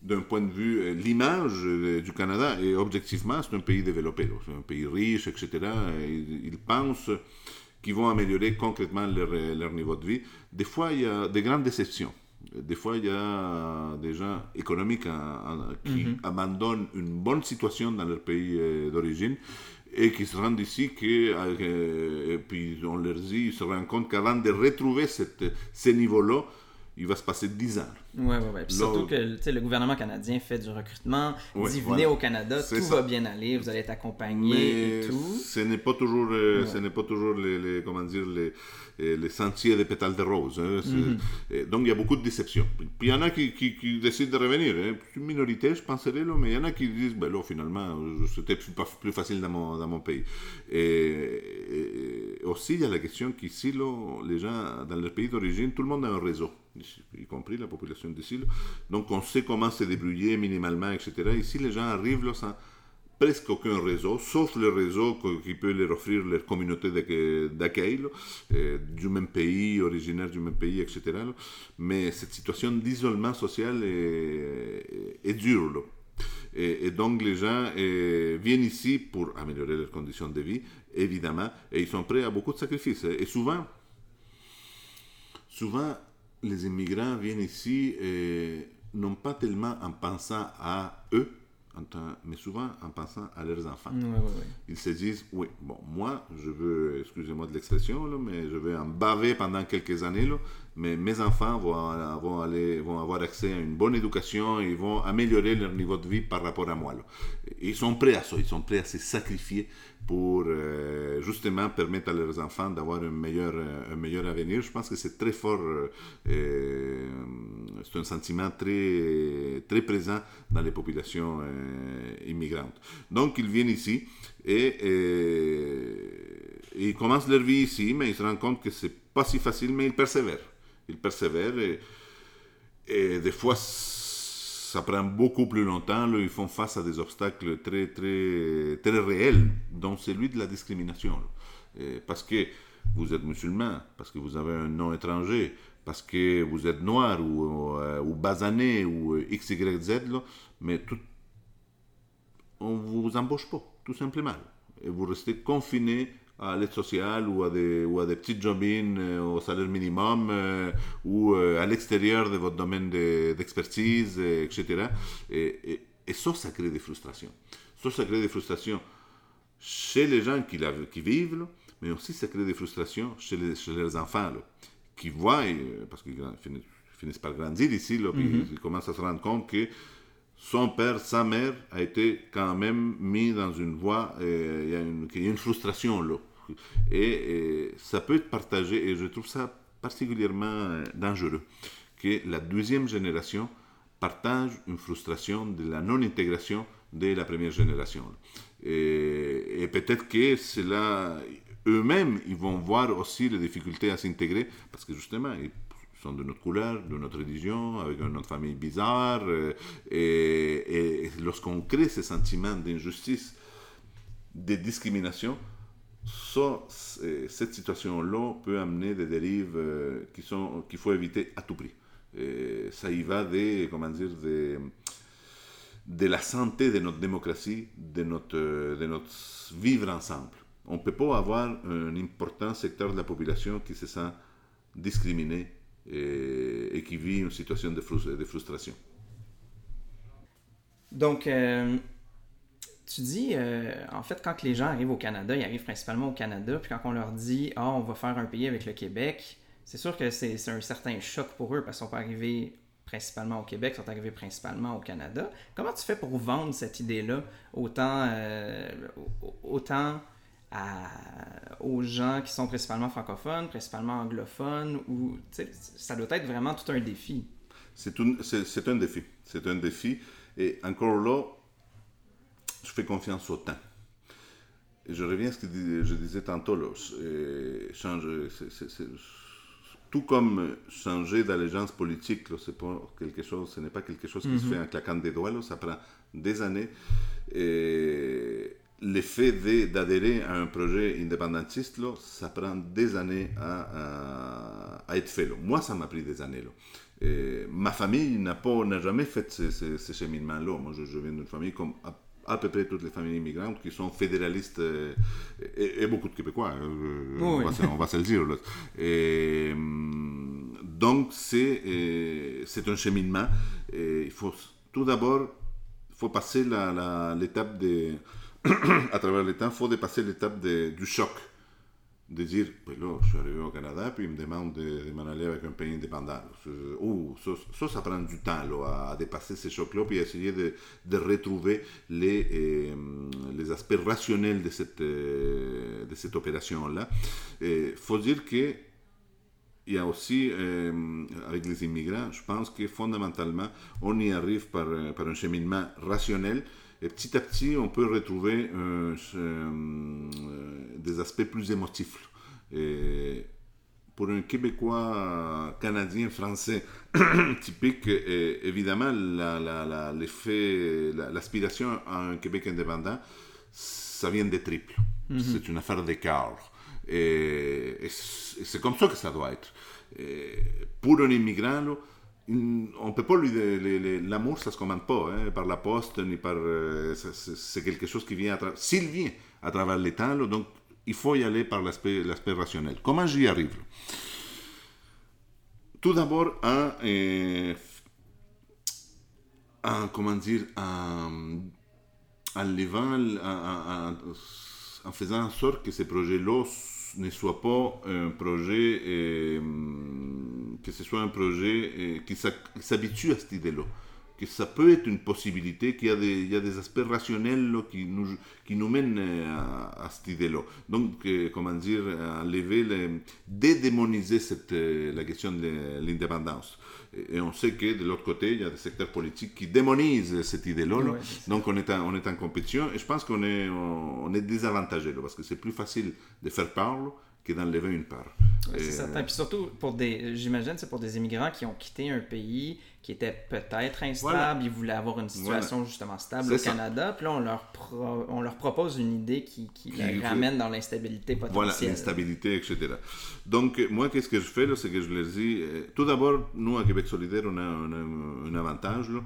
d'un point de vue, euh, l'image euh, du Canada, et objectivement, c'est un pays développé, c'est un pays riche, etc. Ils, pensent qu'ils vont améliorer concrètement leur, niveau de vie. Des fois, il y a des grandes déceptions. Des fois, il y a des gens économiques qui mm-hmm. abandonnent une bonne situation dans leur pays euh, d'origine et qui se rendent ici, que, euh, et puis on leur dit, ils se rendent compte qu'avant de retrouver cette, ce niveau-là, il va se passer 10 ans. Oui, oui, oui. surtout que le gouvernement canadien fait du recrutement, dit venez au Canada, tout va bien aller, vous allez être accompagné et tout. Ce n'est pas toujours, euh, ce n'est pas toujours les, comment dire, les, euh, les sentiers de pétales de rose. Hein, mhm. Donc il y a beaucoup de déceptions. Puis il y en a qui, qui, décident de revenir. Hein. Une minorité, je penserais, là, mais il y en a qui disent, ben là, finalement, c'était plus, plus facile dans mon, dans mon pays. Et, aussi, il y a la question qu'ici, les gens, dans leur pays d'origine, tout le monde a un réseau y compris la population d'ici. Donc on sait comment se débrouiller minimalement, etc. Ici, les gens arrivent sans presque aucun réseau, sauf le réseau qui peut leur offrir leur communauté d'accueil, euh, du même pays, originaire du même pays, etc. Mais cette situation d'isolement social est, est dure. Et, donc les gens euh, viennent ici pour améliorer leurs conditions de vie, évidemment, et ils sont prêts à beaucoup de sacrifices. Et souvent, souvent, les immigrants viennent ici non pas tellement en pensant à eux, mais souvent en pensant à leurs enfants. Ils se disent, oui, bon, moi, je veux, excusez-moi de l'expression, mais je vais en baver pendant quelques années, là, mais mes enfants vont, aller, vont avoir accès à une bonne éducation, ils vont améliorer leur niveau de vie par rapport à moi. Ils sont prêts à ça, ils sont prêts à se sacrifier pour euh, justement permettre à leurs enfants d'avoir un meilleur, euh, un meilleur avenir. Je pense que c'est très fort, euh, c'est un sentiment très, très présent dans les populations immigrantes. Donc ils viennent ici et, ils commencent leur vie ici, mais ils se rendent compte que c'est pas si facile, mais ils persévèrent. Ils persévèrent et, des fois, ça prend beaucoup plus longtemps. Ils font face à des obstacles très, très, très réels, dont celui de la discrimination. parce que vous êtes musulman, parce que vous avez un nom étranger, parce que vous êtes noir ou, euh, basané ou X, Y, Z, mais on ne vous embauche pas, tout simplement. Et vous restez confiné à l'aide sociale ou à des, ou à des petites jobines euh, au salaire minimum euh, ou à l'extérieur de votre domaine d'expertise, etc. Et, et, ça, ça crée des frustrations. Ça, ça crée des frustrations chez les gens qui, la, qui vivent, mais aussi ça crée des frustrations chez les, chez les enfants qui voient, euh, parce qu'ils finissent, par grandir ici, là, mhm. ils, commencent à se rendre compte que son père, sa mère, a été quand même mis dans une voie, euh, il y, a une, frustration là. Et, ça peut être partagé, et je trouve ça particulièrement euh, dangereux, que la deuxième génération partage une frustration de la non-intégration de la première génération. Et, et peut-être que cela, eux-mêmes, ils vont voir aussi les difficultés à s'intégrer, parce que justement, ils sont de notre couleur, de notre religion, avec une autre famille bizarre, euh, et, lorsqu'on crée ces sentiments d'injustice, de discrimination, cette situation-là peut amener des dérives euh, qui sont qu'il faut éviter à tout prix. Ça y va des, comment dire, des, de la santé de notre démocratie, de notre, de notre vivre ensemble. On ne peut pas avoir un important secteur de la population qui se sent discriminé et, qui vit une situation de, frustration. Donc, euh, tu dis, euh, en fait, quand les gens arrivent au Canada, ils arrivent principalement au Canada, puis quand on leur dit, ah, on va faire un pays avec le Québec, c'est sûr que c'est un certain choc pour eux parce qu'on peut arriver principalement au Québec, sont arrivés principalement au Canada. Comment tu fais pour vendre cette idée-là autant, euh, autant aux gens qui sont principalement francophones, principalement anglophones, ou ça doit être vraiment tout un défi. C'est un, un défi. C'est un défi. Et encore là, je fais confiance au temps. Et je reviens à ce que je disais tantôt, là, tout comme changer d'allégeance politique, c'est pas quelque chose, ce n'est pas quelque chose qui se mhm. fait en claquant des doigts, ça prend des années. Et l'effet d'adhérer à un projet indépendantiste, là, ça prend des années à, à, être fait. Là. Moi, ça m'a pris des années. Là. ma famille n'a jamais fait ce, ce, cheminement-là. Moi, je, viens d'une famille comme à, peu près toutes les familles immigrantes qui sont fédéralistes euh, et, beaucoup de Québécois, hein, on, va, se le dire. Et, hum, donc, c'est c'est un cheminement. Il faut tout d'abord, faut passer l'étape des à travers le temps, il faut dépasser l'étape du choc. De dire, ben là, je suis arrivé au Canada, puis ils me demandent de, m'en aller avec un pays indépendant. Oh, ça, ça, prend du temps là, à, dépasser ces chocs-là, puis à essayer de, de retrouver les, euh, les aspects rationnels de cette, de cette opération-là. Il faut dire que il y a aussi, avec les immigrants, je pense que fondamentalement, on y arrive par, par un cheminement rationnel, et petit à petit, on peut retrouver euh, euh, des aspects plus émotifs. Et pour un Québécois, Canadien, Français [coughs] typique, évidemment, l'effet, l'aspiration à un Québec indépendant, ça vient des triples. Mhm. C'est une affaire d'écart. Et, et c'est comme ça que ça doit être. pour un immigrant, on peut pas lui l'amour ça se commande pas hein, par la poste ni par euh, c'est quelque chose qui vient à travers s'il vient à travers les donc il faut y aller par l'aspect rationnel. Comment j'y arrive tout d'abord en, euh, comment dire en, en, en, faisant en sorte que ces projets là ne soit pas un projet, euh, que ce soit un projet euh, qui s'habitue à cette idée-là. Que ça peut être une possibilité, qu'il y, a des, aspects rationnels qui, nous, qui nous mènent euh, à, cette idée-là. Donc, comment dire, enlever, dédémoniser cette, la question de l'indépendance. Et on sait que de l'autre côté, il y a des secteurs politiques qui démonisent cette idée-là. Donc on est, en, on est en compétition et je pense qu'on est, on, est désavantagé parce que c'est plus facile de faire parler que d'enlever une part. Ouais, c'est certain. Puis surtout, pour des, j'imagine, c'est pour des immigrants qui ont quitté un pays qui était peut-être instable, Voilà. ils voulaient avoir une situation justement stable au ça. Canada, puis là, on leur, pro- on leur propose une idée qui, qui Qui les fait- ramène dans l'instabilité Voilà, potentielle. l'instabilité, etc. Donc, euh, moi, qu'est-ce que je fais C'est que je leur dis, euh, tout d'abord, nous, à Québec solidaire, on a, on a un avantage là,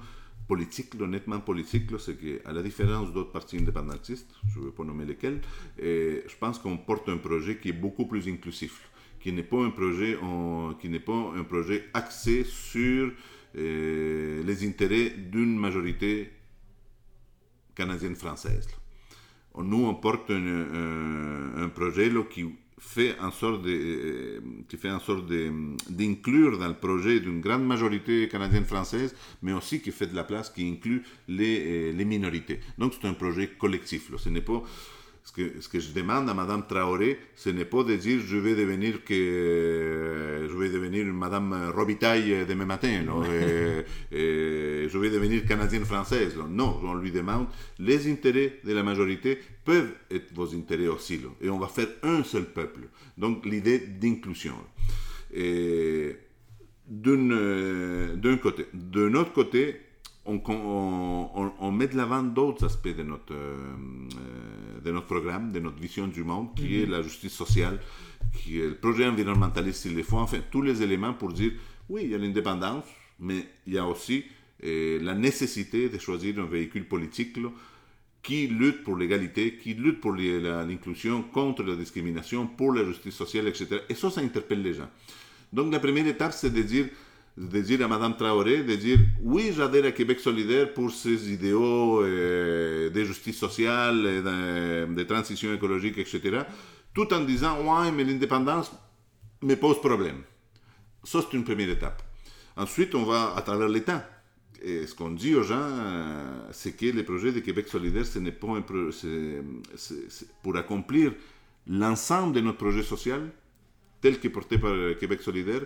politique, là, nettement politique, c'est qu'à la différence d'autres partis indépendantistes, je ne veux pas nommer lesquels, euh, je pense qu'on porte un projet qui est beaucoup plus inclusif, qui n'est pas un projet, pas un projet axé sur euh, les intérêts d'une majorité canadienne-française. Nous, on porte un projet là, qui fait en sorte de, euh, qui fait en sorte d'inclure dans le projet d'une grande majorité canadienne-française, mais aussi qui fait de la place, qui inclut les, euh, les minorités. Donc c'est un projet collectif. là. Ce n'est pas ce que, ce que je demande à Madame Traoré, ce n'est pas de dire je vais devenir que je vais devenir Madame Robitaille demain matin, là, et- et je vais devenir canadienne française. là. Non, on lui demande les intérêts de la majorité peuvent être vos intérêts aussi, là, et on va faire un seul peuple. Donc l'idée d'inclusion. Et euh, d'un côté. D'un autre côté, on, on- on- on met de l'avant d'autres aspects de notre, euh, de notre programme, de notre vision du monde, qui est la justice sociale, qui est le projet environnementaliste, il le faut, enfin, tous les éléments pour dire, oui, il y a l'indépendance, mais il y a aussi euh, la nécessité de choisir un véhicule politique là, qui lutte pour l'égalité, qui lutte pour l'inclusion, contre la discrimination, pour la justice sociale, etc. Et ça, ça interpelle les gens. Donc la première étape, c'est de dire, de dire à Madame Traoré, de dire oui, j'adhère à Québec solidaire pour ses idéaux euh, de justice sociale, et de, transition écologique, etc. Tout en disant ouais, mais l'indépendance me pose problème. Ça, c'est une première étape. Ensuite, on va à travers l'État. Et ce qu'on dit aux gens, euh, c'est que le projet de Québec solidaire, ce n'est pas pour accomplir l'ensemble de notre projet social, tel que porté par euh, Québec solidaire,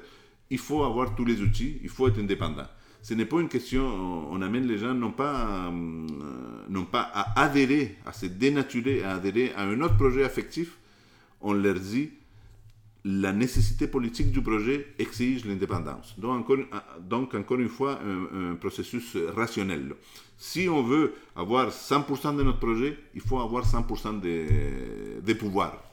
il faut avoir tous les outils, il faut être indépendant. Ce n'est pas une question, on, amène les gens non pas, euh, non pas à adhérer, à se dénaturer, à adhérer à un autre projet affectif, on leur dit la nécessité politique du projet exige l'indépendance. Donc encore, donc, encore une fois, un, processus rationnel. Si on veut avoir 100% de notre projet, il faut avoir 100% des, des pouvoirs,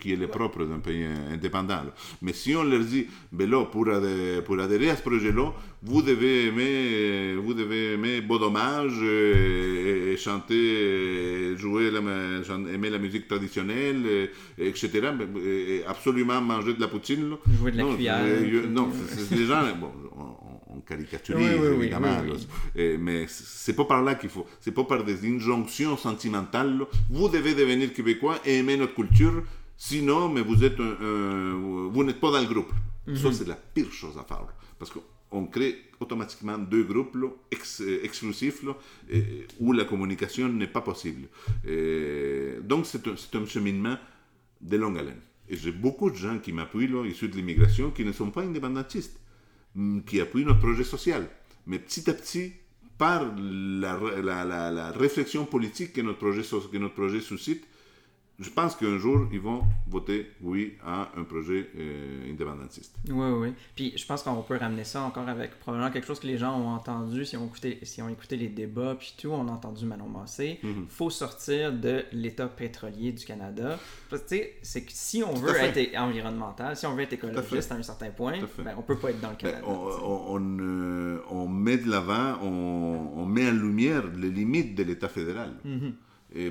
qui est le propre d'un pays indépendant. Mais si on leur dit, ben là, pour, adhé- pour adhérer à ce projet-là, vous devez aimer, vous devez aimer Beau Dommage euh, et, et chanter, et jouer, la, aimer la musique traditionnelle, et- et etc. mais- absolument manger de la poutine. là. Jouer de la non, cuillère, euh, non, c'est des gens, bon, on, on- caricaturise Oui, oui, évidemment, oui, là. mais c'est pas par là qu'il faut, c'est pas par des injonctions sentimentales. là. Vous devez devenir québécois et aimer notre culture, sinon, mais vous êtes un, un- vous n'êtes pas dans le groupe. Mhm. Ça, c'est la pire chose à faire, là. parce qu'on crée automatiquement deux groupes là, ex- euh, exclusifs là, et- où la communication n'est pas possible. Et donc, c'est un, cheminement de longue haleine. Et j'ai beaucoup de gens qui m'appuient, issus de l'immigration, qui ne sont pas indépendantistes mm, qui appuient notre projet social. Mais petit à petit, par la, la- la- la réflexion politique que notre, projet, que notre projet suscite, je pense qu'un jour, ils vont voter oui à un projet euh, indépendantiste. Oui, oui. Puis je pense qu'on peut ramener ça encore avec probablement quelque chose que les gens ont entendu, si on écouté, si on écouté les débats, puis tout, on a entendu Manon Massé. Il Mhm. faut sortir de l'État pétrolier du Canada. Parce que tu sais, c'est que si on Tout veut être environnemental, si on veut être écologiste à un certain point, ben, on peut pas être dans le Ben, Canada. on, tu sais. on- on, euh, on met de l'avant, on, met en lumière les limites de l'État fédéral. Mhm.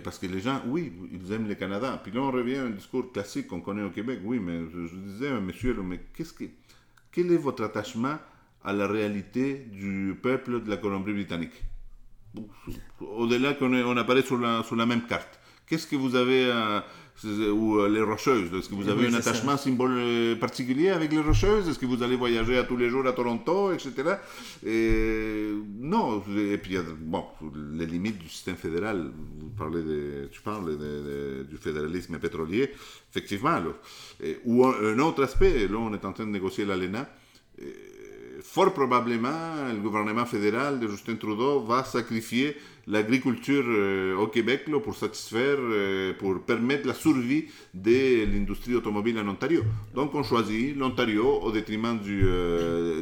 Parce que les gens, oui, ils aiment le Canada. Puis là, on revient à un discours classique qu'on connaît au Québec. Oui, mais je, disais, à monsieur, mais qu'est-ce que, quel est votre attachement à la réalité du peuple de la Colombie-Britannique? Au-delà qu'on on apparaît sur la, sur la même carte. Qu'est-ce que vous avez, à- ou euh, les Rocheuses, est-ce que vous avez Oui, un ça. attachement symbole euh, particulier avec les Rocheuses? Est-ce que vous allez voyager à tous les jours à Toronto, etc. Et, non, et puis a, bon, les limites du système fédéral, vous parlez de, tu parles de- de- du fédéralisme pétrolier, effectivement. là. Et- ou un, un autre aspect, là on est en train de négocier l'ALENA, fort probablement, le gouvernement fédéral de Justin Trudeau va sacrifier l'agriculture euh, au Québec pour satisfaire, euh, pour permettre la survie de l'industrie automobile en Ontario. Donc on choisit l'Ontario au détriment du,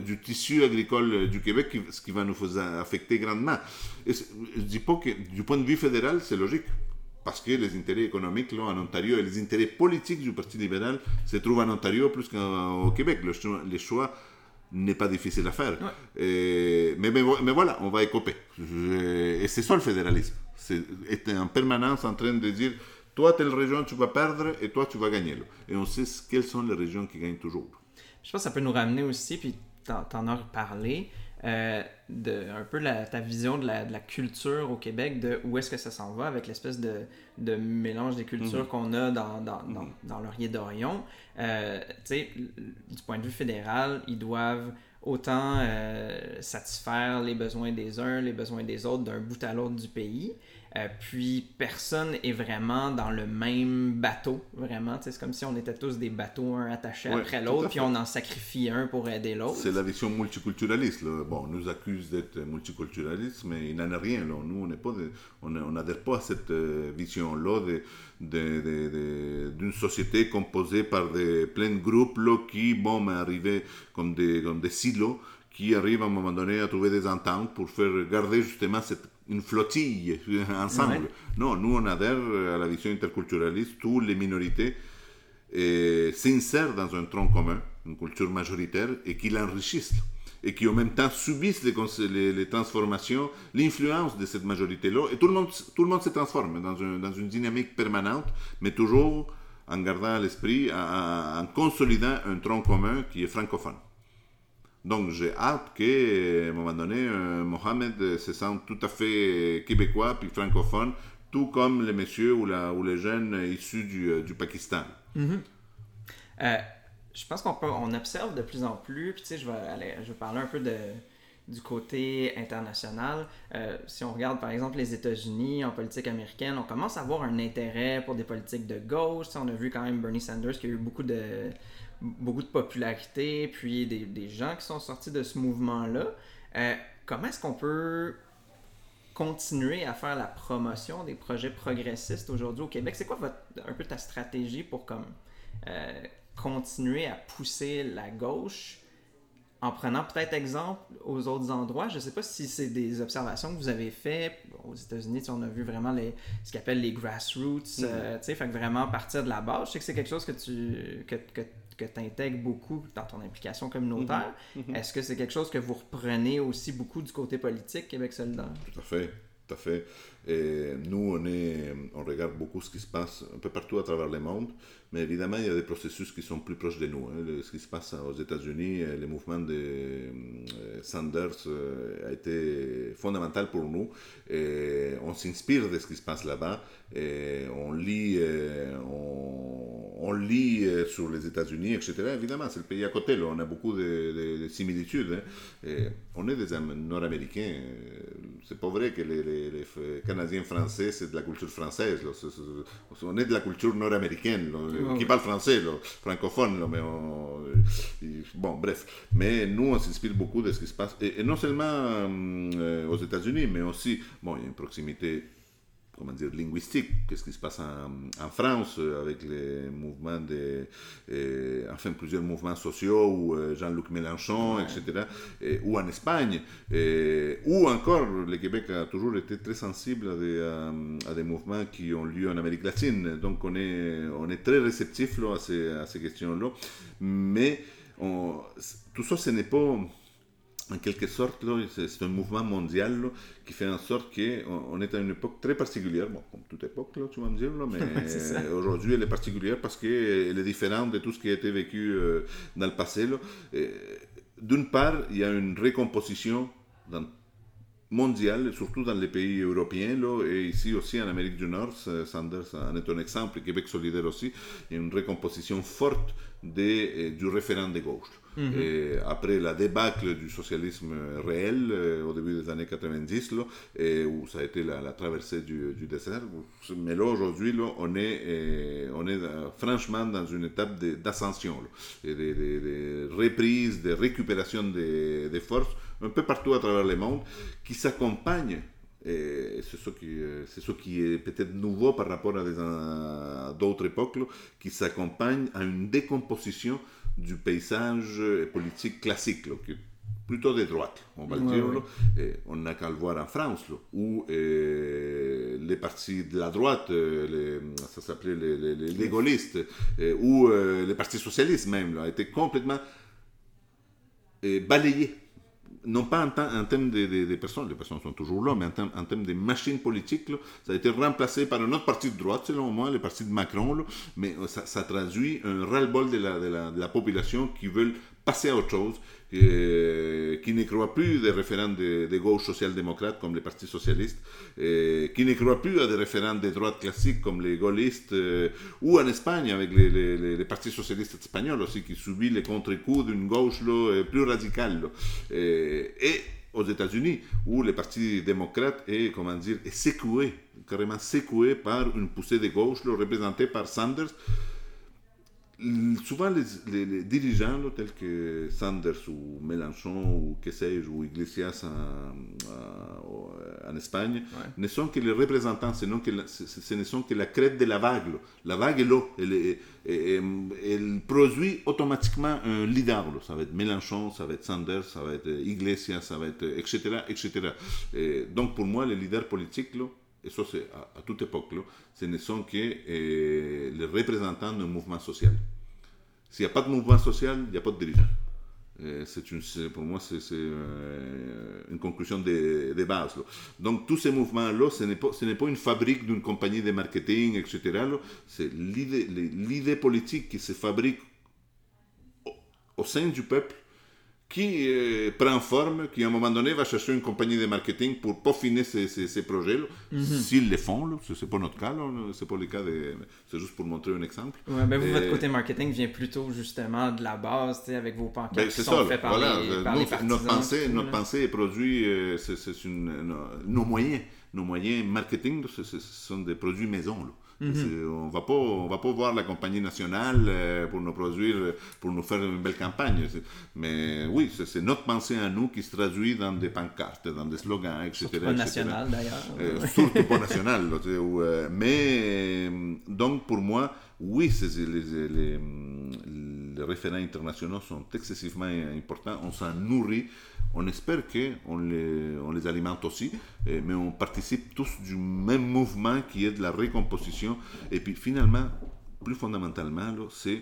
du, tissu agricole du Québec, ce qui va nous affecter grandement. Et je dis pas que du point de vue fédéral, c'est logique parce que les intérêts économiques là, en Ontario et les intérêts politiques du Parti libéral se trouvent en Ontario plus qu'au Québec. Les choix n'est pas difficile à faire. mais, mais, voilà, on va écoper. et c'est ça le fédéralisme. C'est être en permanence en train de dire, toi, telle région, tu vas perdre et toi, tu vas gagner. Et on sait quelles sont les régions qui gagnent toujours. Je pense que ça peut nous ramener aussi, puis tu en as parlé, euh, de un peu ta vision de la, de la, culture au Québec, de où est-ce que ça s'en va avec l'espèce de, de, mélange des cultures mhm. qu'on a dans, dans, dans, mhm. dans Laurier d'Orion. Euh, tu sais, du point de vue fédéral, ils doivent autant euh, satisfaire les besoins des uns, les besoins des autres d'un bout à l'autre du pays. Euh, puis personne est vraiment dans le même bateau, vraiment. C'est comme si on était tous des bateaux, un attaché après l'autre, puis on en sacrifie un pour aider l'autre. C'est la vision multiculturaliste. Bon, on nous accuse d'être multiculturaliste, mais il n'en a rien. Là. Nous, on n'adhère pas à cette euh, vision-là de, d'une société composée par des, plein de groupes là, qui, bon, arrivaient comme des, comme des silos qui arrivent à un moment donné à trouver des ententes pour faire garder justement cette une flottille ensemble. Non, nous on adhère à la vision interculturaliste, toutes les minorités s'insèrent dans un tronc commun, une culture majoritaire, et qui l'enrichissent. Et qui en même temps subissent les, les, transformations, l'influence de cette majorité-là. Et tout le, monde, tout le monde se transforme dans, dans une dynamique permanente, mais toujours en gardant à l'esprit, en consolidant un tronc commun qui est francophone. Donc j'ai hâte qu'à un moment donné, euh, Mohamed se sente tout à fait québécois puis francophone, tout comme les messieurs ou, les jeunes issus du, euh, Pakistan. Mm-hmm. Euh, je pense qu'on on observe de plus en plus, puis tu sais, je vais, aller, je vais parler un peu du côté international. si on regarde par exemple les États-Unis en politique américaine, on commence à avoir un intérêt pour des politiques de gauche. on a vu quand même Bernie Sanders qui a eu beaucoup de beaucoup de popularité, puis des, des, gens qui sont sortis de ce mouvement-là. Euh, comment est-ce qu'on peut continuer à faire la promotion des projets progressistes aujourd'hui au Québec? C'est quoi votre, un peu ta stratégie pour comme, euh, continuer à pousser la gauche en prenant peut-être exemple aux autres endroits? Je ne sais pas si c'est des observations que vous avez faites. Aux États-Unis, on a vu vraiment les, ce qu'on appelle les grassroots, mm-hmm. euh, fait vraiment partir de la base. Je sais que c'est quelque chose que tu que, que que tu intègres beaucoup dans ton implication communautaire. Mhm. Mhm. Est-ce que c'est quelque chose que vous reprenez aussi beaucoup du côté politique, Québec solidaire? Tout à fait, tout à fait. Et nous, on, on regarde beaucoup ce qui se passe un peu partout à travers le monde, mais évidemment, il y a des processus qui sont plus proches de nous. Ce qui se passe aux États-Unis, euh, le mouvement de Sanders a été fondamental pour nous. On s'inspire de ce qui se passe là-bas. On lit, on, lit sur les États-Unis, etc. Évidemment, c'est le pays à côté. On a beaucoup de, similitudes. Hein. On est des Nord-Américains. C'est pas vrai que les, les, les Canadiens français, c'est de la culture française. On est de la culture nord-américaine qui parle français, francophone, mais bon, bref. Mais nous, on s'inspire beaucoup de ce qui se passe, et, non seulement euh, aux États-Unis, mais aussi, bon, il y a une proximité comment dire, linguistique, qu'est-ce qui se passe en, en, France euh, avec les mouvements de, euh, enfin plusieurs mouvements sociaux, ou euh, Jean-Luc Mélenchon, etc., ou en Espagne, ou encore le Québec a toujours été très sensible à des, à, des, mouvements qui ont lieu en Amérique latine, donc on est, on est très réceptif là, à ces, à ces questions-là, mais on, tout ça, ce n'est pas en quelque sorte, c'est un mouvement mondial qui fait en sorte qu'on est à une époque très particulière, bon, comme toute époque, là, tu vas me dire, mais [laughs] aujourd'hui elle est particulière parce qu'elle est différente de tout ce qui a été vécu euh, dans le passé. D'une part, il y a une récomposition dans mondiale, surtout dans les pays européens, là, et ici aussi en Amérique du Nord, Sanders en est un exemple, Québec solidaire aussi, il y a une recomposition forte de, du référent de gauche. Et après la débâcle du socialisme réel euh, au début des années 90, là, et où ça a été la, traversée du, du, désert, mais là aujourd'hui, on est, euh, euh, franchement dans une étape d'ascension, de, de, de, reprise, de récupération des, des forces un peu partout à travers le monde, qui s'accompagne et c'est ce qui, c'est ce qui est peut-être nouveau par rapport à, d'autres époques, qui s'accompagne à une décomposition du paysage politique classique, là, qui est plutôt de droite, on va le Ouais, dire. ouais. là. Et on n'a qu'à le voir en France, là, où euh, les partis de la droite, euh, les- ça s'appelait les, les, les- les gaullistes, euh, ou les partis socialistes même, là, étaient complètement balayés. Non pas en, termes de, de- personnes, les personnes sont toujours là, mais en termes, en termes de machines politiques, ça a été remplacé par un autre parti de droite, selon moi, le parti de Macron, mais euh, ça, traduit un ras-le-bol de la, de, la, de la population qui veulent passer à autre chose, euh, qui ne croient plus des référents de, de gauche social-démocrate comme les partis socialistes, euh, qui ne croient plus à des référents de droite classique comme les gaullistes, euh, ou en Espagne avec les, partis socialistes espagnols aussi, qui subissent les contre-coups d'une gauche là, euh, plus radicale. là. Et aux États-Unis, où le Parti démocrate est, comment dire, secoué, carrément secoué par une poussée de gauche, là, représentée par Sanders. L- Souvent, les, les- les dirigeants, là, tels que Sanders ou Mélenchon ou que sais-je, ou Iglesias en, Espagne, Ouais. ne sont que les représentants, ce, que la- ce- ce ne sont que la crête de la vague. là. La vague est là. Elle, est- elle- elle produit automatiquement un leader. là. Ça va être Mélenchon, ça va être Sanders, ça va être Iglesias, ça va être etc. etc. Et donc pour moi, les leaders politiques, là, et ça à, toute époque, ce ne sont que euh, les représentants d'un mouvement social. S'il n'y a pas de mouvement social, il n'y a pas de dirigeant. Euh, C'est pour moi, c'est euh, une conclusion bases. là. Donc, tous ces mouvements-là, ce n'est pas, une fabrique d'une compagnie de marketing, etc. C'est l'idée politique qui se fabrique au sein du peuple qui euh, prend forme, qui à un moment donné va chercher une compagnie de marketing pour peaufiner ses- ses projets, là. s'ils le font, c'est pas notre cas, c'est pas le cas de... C'est juste pour montrer un exemple. Ouais, ben vous, Et- votre côté marketing vient plutôt justement de la base, tu sais, avec vos pancartes Ben, qui c'est sont ça, faites par, voilà. les, Euh, par nous, les partisans. notre pensée, tout, notre pensée est produit, euh, c'est une, nos, moyens, nos moyens marketing, ce sont des produits maison. Là. Mhm. C'est- On va pas, on va pas voir la compagnie nationale euh, pour nous produire, euh, pour nous faire une belle campagne. Mais oui, c'est notre pensée à nous qui se traduit dans des pancartes, dans des slogans, etc. Surtout pas etc. national d'ailleurs. Euh, surtout pas national. là, où, euh, mais donc pour moi, oui, les référents internationaux sont excessivement importants. On s'en nourrit. On espère qu'on les, on les alimente aussi, euh, mais on participe tous du même mouvement qui est de la récomposition. Et puis finalement, plus fondamentalement, c'est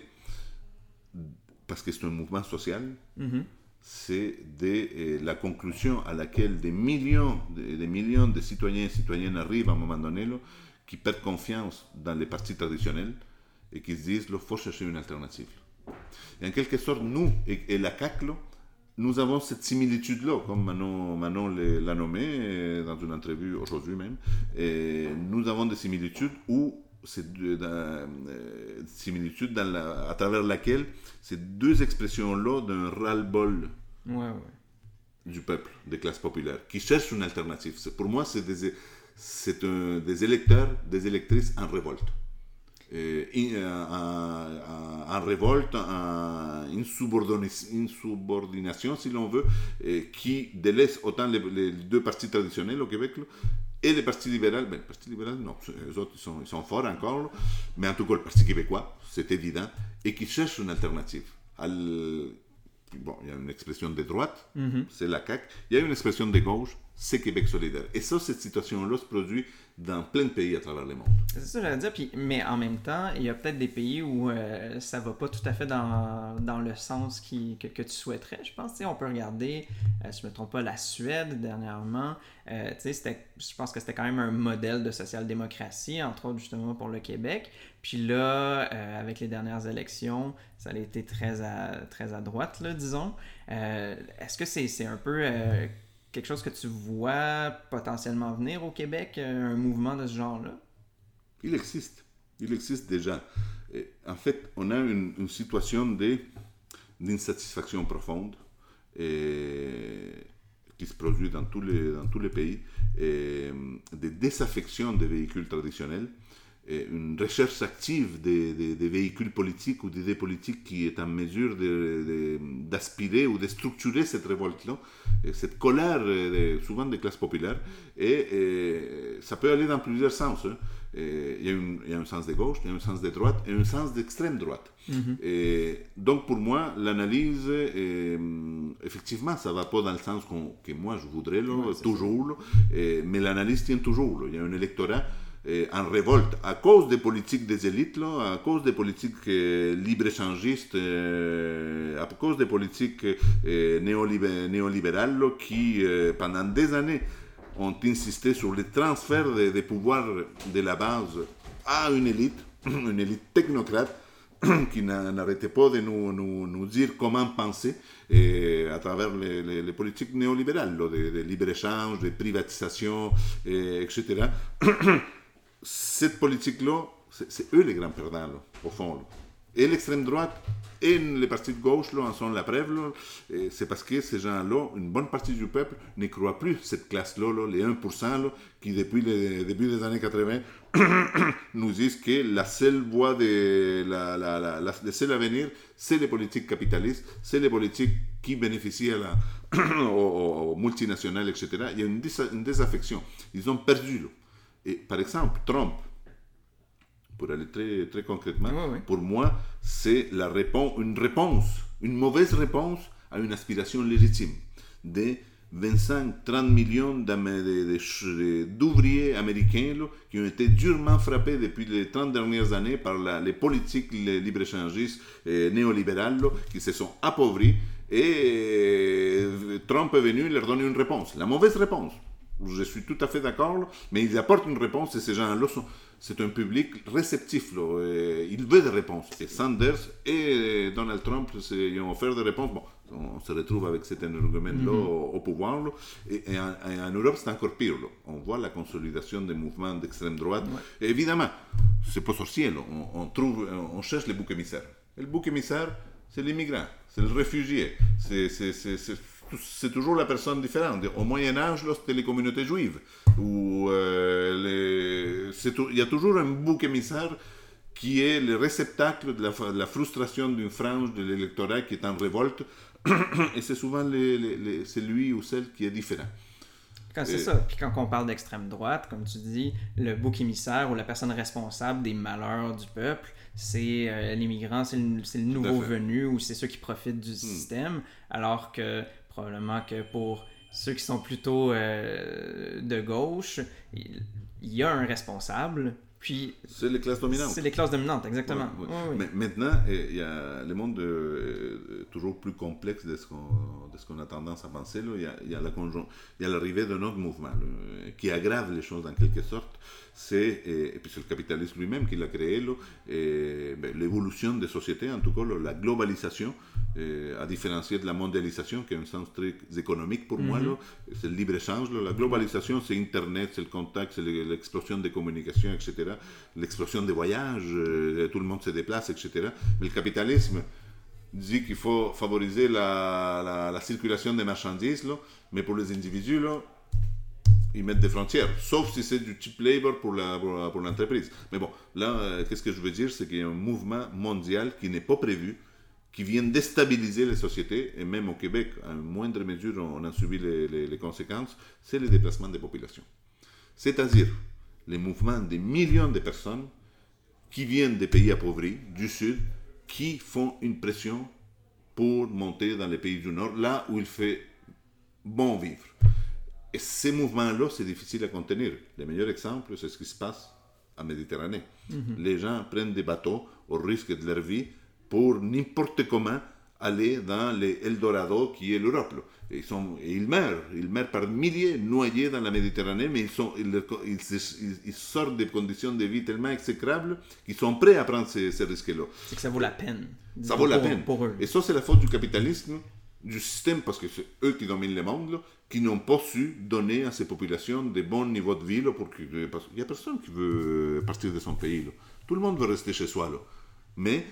parce que c'est un mouvement social, Mhm. c'est euh, la conclusion à laquelle des millions, des, des millions de citoyens et citoyennes arrivent à un moment donné, là, qui perdent confiance dans les partis traditionnels et qui se disent, il faut chercher une alternative. Et en quelque sorte, nous et, et la CAC, là, nous avons cette similitude-là, comme Manon, Manon l'a nommé euh, dans une entrevue aujourd'hui même. Et nous avons des similitudes où c'est euh, dans la- à travers laquelle ces deux expressions-là d'un ras-le-bol Ouais, ouais. du peuple, des classes populaires, qui cherchent une alternative. Pour moi, c'est des, c'est un- des électeurs, des électrices en révolte. En, en- en révolte, en insubordination, si l'on veut, euh, qui délaisse autant les, les deux partis traditionnels au Québec et le Parti libéral. Ben, le Parti libéral, non, les autres, ils sont, ils sont forts encore, mais en tout cas, le Parti québécois, c'est évident, et qui cherche une alternative. Al- Bon, il y a une expression de droite, c'est la CAQ. Il y a une expression de gauche, c'est Québec solidaire. Et ça, cette situation-là se produit dans plein de pays à travers le monde. C'est ça j'allais dire, puis, mais en même temps, il y a peut-être des pays où euh, ça va pas tout à fait dans, dans le sens qui, que, tu souhaiterais, je pense. Tu sais, on peut regarder, euh, si je me trompe pas, la Suède dernièrement. Euh, je pense que c'était quand même un modèle de social-démocratie, entre autres justement pour le Québec. Puis là, euh, avec les dernières élections, ça a été très à, très à droite, là, disons. Euh, Est-ce que c'est c'est un peu... euh, quelque chose que tu vois potentiellement venir au Québec, un mouvement de ce genre-là? Il existe. Il existe déjà. En fait, on a une, une situation d'insatisfaction profonde qui se produit dans tous les, dans tous les pays, et, de désaffection des véhicules traditionnels une recherche active des, des, véhicules politiques ou d'idées politiques qui est en mesure d'aspirer ou de structurer cette révolte-là, cette colère souvent des classes populaires. Et, ça peut aller dans plusieurs sens. Hein. il, y a il, y a un sens de gauche, il y a un sens de droite et un sens d'extrême droite. Mm-hmm. Et donc pour moi, l'analyse, effectivement, ça ne va pas dans le sens que moi je voudrais, toujours, mais l'analyse tient toujours. Il y a un électorat en révolte à cause des politiques des élites, à cause des politiques euh, libre-échangistes, euh, à cause des politiques néolibérales qui, pendant des années, ont insisté sur le transfert des pouvoirs de la base à une élite, [coughs] une élite technocrate, [coughs] qui n'arrêtait pas de nous, dire comment penser à travers les, les, politiques néolibérales, de, libre-échange, de privatisation, etc. [coughs] cette politique-là, c'est eux les grands perdants, au fond. Et l'extrême droite et les partis de gauche là, en sont la preuve. C'est parce que ces gens-là, une bonne partie du peuple, ne croit plus cette classe-là, les 1%, qui depuis le début des années 80 [coughs] nous disent que la seule voie de la, la, la, le seul avenir, c'est les politiques capitalistes, c'est les politiques qui bénéficient la, [coughs] aux, multinationales, etc. Il y a une, une désaffection. Ils ont perdu. Là. Et par exemple, Trump, pour aller très, très concrètement, pour moi, c'est la réponse, une réponse, une mauvaise réponse à une aspiration légitime des 25-30 millions d'ouvriers américains qui ont été durement frappés depuis les 30 dernières années par les politiques les libre-échangistes néolibérales qui se sont appauvris et Trump est venu leur donner une réponse, la mauvaise réponse. Je suis tout à fait d'accord, mais ils apportent une réponse et ces gens-là sont. C'est un public réceptif. Là, il veut des réponses. Et Sanders et Donald Trump ils ont offert des réponses. Bon, on se retrouve avec cet argument-là mm-hmm. au, pouvoir. Et, en, Europe, c'est encore pire. On voit la consolidation des mouvements d'extrême droite. Et évidemment, c'est pas sorcier. On, on, trouve, on cherche les boucs émissaires. Et le bouc émissaire, c'est l'immigrant, c'est le réfugié, c'est c'est toujours la personne différente. Au Moyen Âge, c'était les communautés juives. Où, euh, il y a toujours un bouc émissaire qui est le réceptacle de la, frustration d'une frange de l'électorat qui est en révolte. [coughs] Et c'est souvent les, c'est lui ou celle qui est différent. Quand c'est ça. Puis quand on parle d'extrême droite, comme tu dis, le bouc émissaire ou la personne responsable des malheurs du peuple, c'est euh, l'immigrant, c'est le, nouveau venu ou c'est ceux qui profitent du hmm. système. Alors que probablement que pour ceux qui sont plutôt euh, de gauche, il y a un responsable. Puis c'est les classes dominantes. C'est les classes dominantes, exactement. Mais maintenant, il y a le monde euh, toujours plus complexe de ce qu'on a tendance à penser. Il y a, il y a l'arrivée d'un autre mouvement qui aggrave les choses en quelque sorte c'est, et puis c'est le capitalisme lui-même qui l'a créé, ben, l'évolution des sociétés, en tout cas la globalisation, à différencier de la mondialisation, qui a un sens très économique pour moi, mhm. c'est le libre-échange. La globalisation, c'est Internet, c'est le contact, c'est l'explosion des communications, etc., l'explosion des voyages, euh, tout le monde se déplace, etc. Mais le capitalisme dit qu'il faut favoriser la, la, circulation des marchandises, mais pour les individus, là, ils mettent des frontières, sauf si c'est du cheap labor pour l'entreprise. Mais bon, là, euh, qu'est-ce que je veux dire? C'est qu'il y a un mouvement mondial qui n'est pas prévu, qui vient déstabiliser les sociétés, et même au Québec, à moindre mesure, on a subi les, les conséquences, c'est le déplacement des populations. C'est-à-dire les mouvements des millions de personnes qui viennent des pays appauvris, du Sud, qui font une pression pour monter dans les pays du Nord, là où il fait bon vivre. Et ces mouvements-là, c'est difficile à contenir. Le meilleur exemple, c'est ce qui se passe en Méditerranée. Mhm. Les gens prennent des bateaux au risque de leur vie pour n'importe comment aller dans les Eldorado qui est l'Europe. Ils, sont, et ils meurent, ils meurent par milliers noyés dans la Méditerranée, mais ils, sont, ils, sortent des conditions de vie tellement exécrables qu'ils sont prêts à prendre ces, risques-là. C'est que ça vaut la peine. Ça vaut la peine. Pour eux. Et ça, c'est la faute du capitalisme du système, parce que c'est eux qui dominent le monde, qui n'ont pas su donner à ces populations des bons niveaux de vie. pour que, parce qu'il n'y a personne qui veut partir de son pays. Tout le monde veut rester chez soi. Mais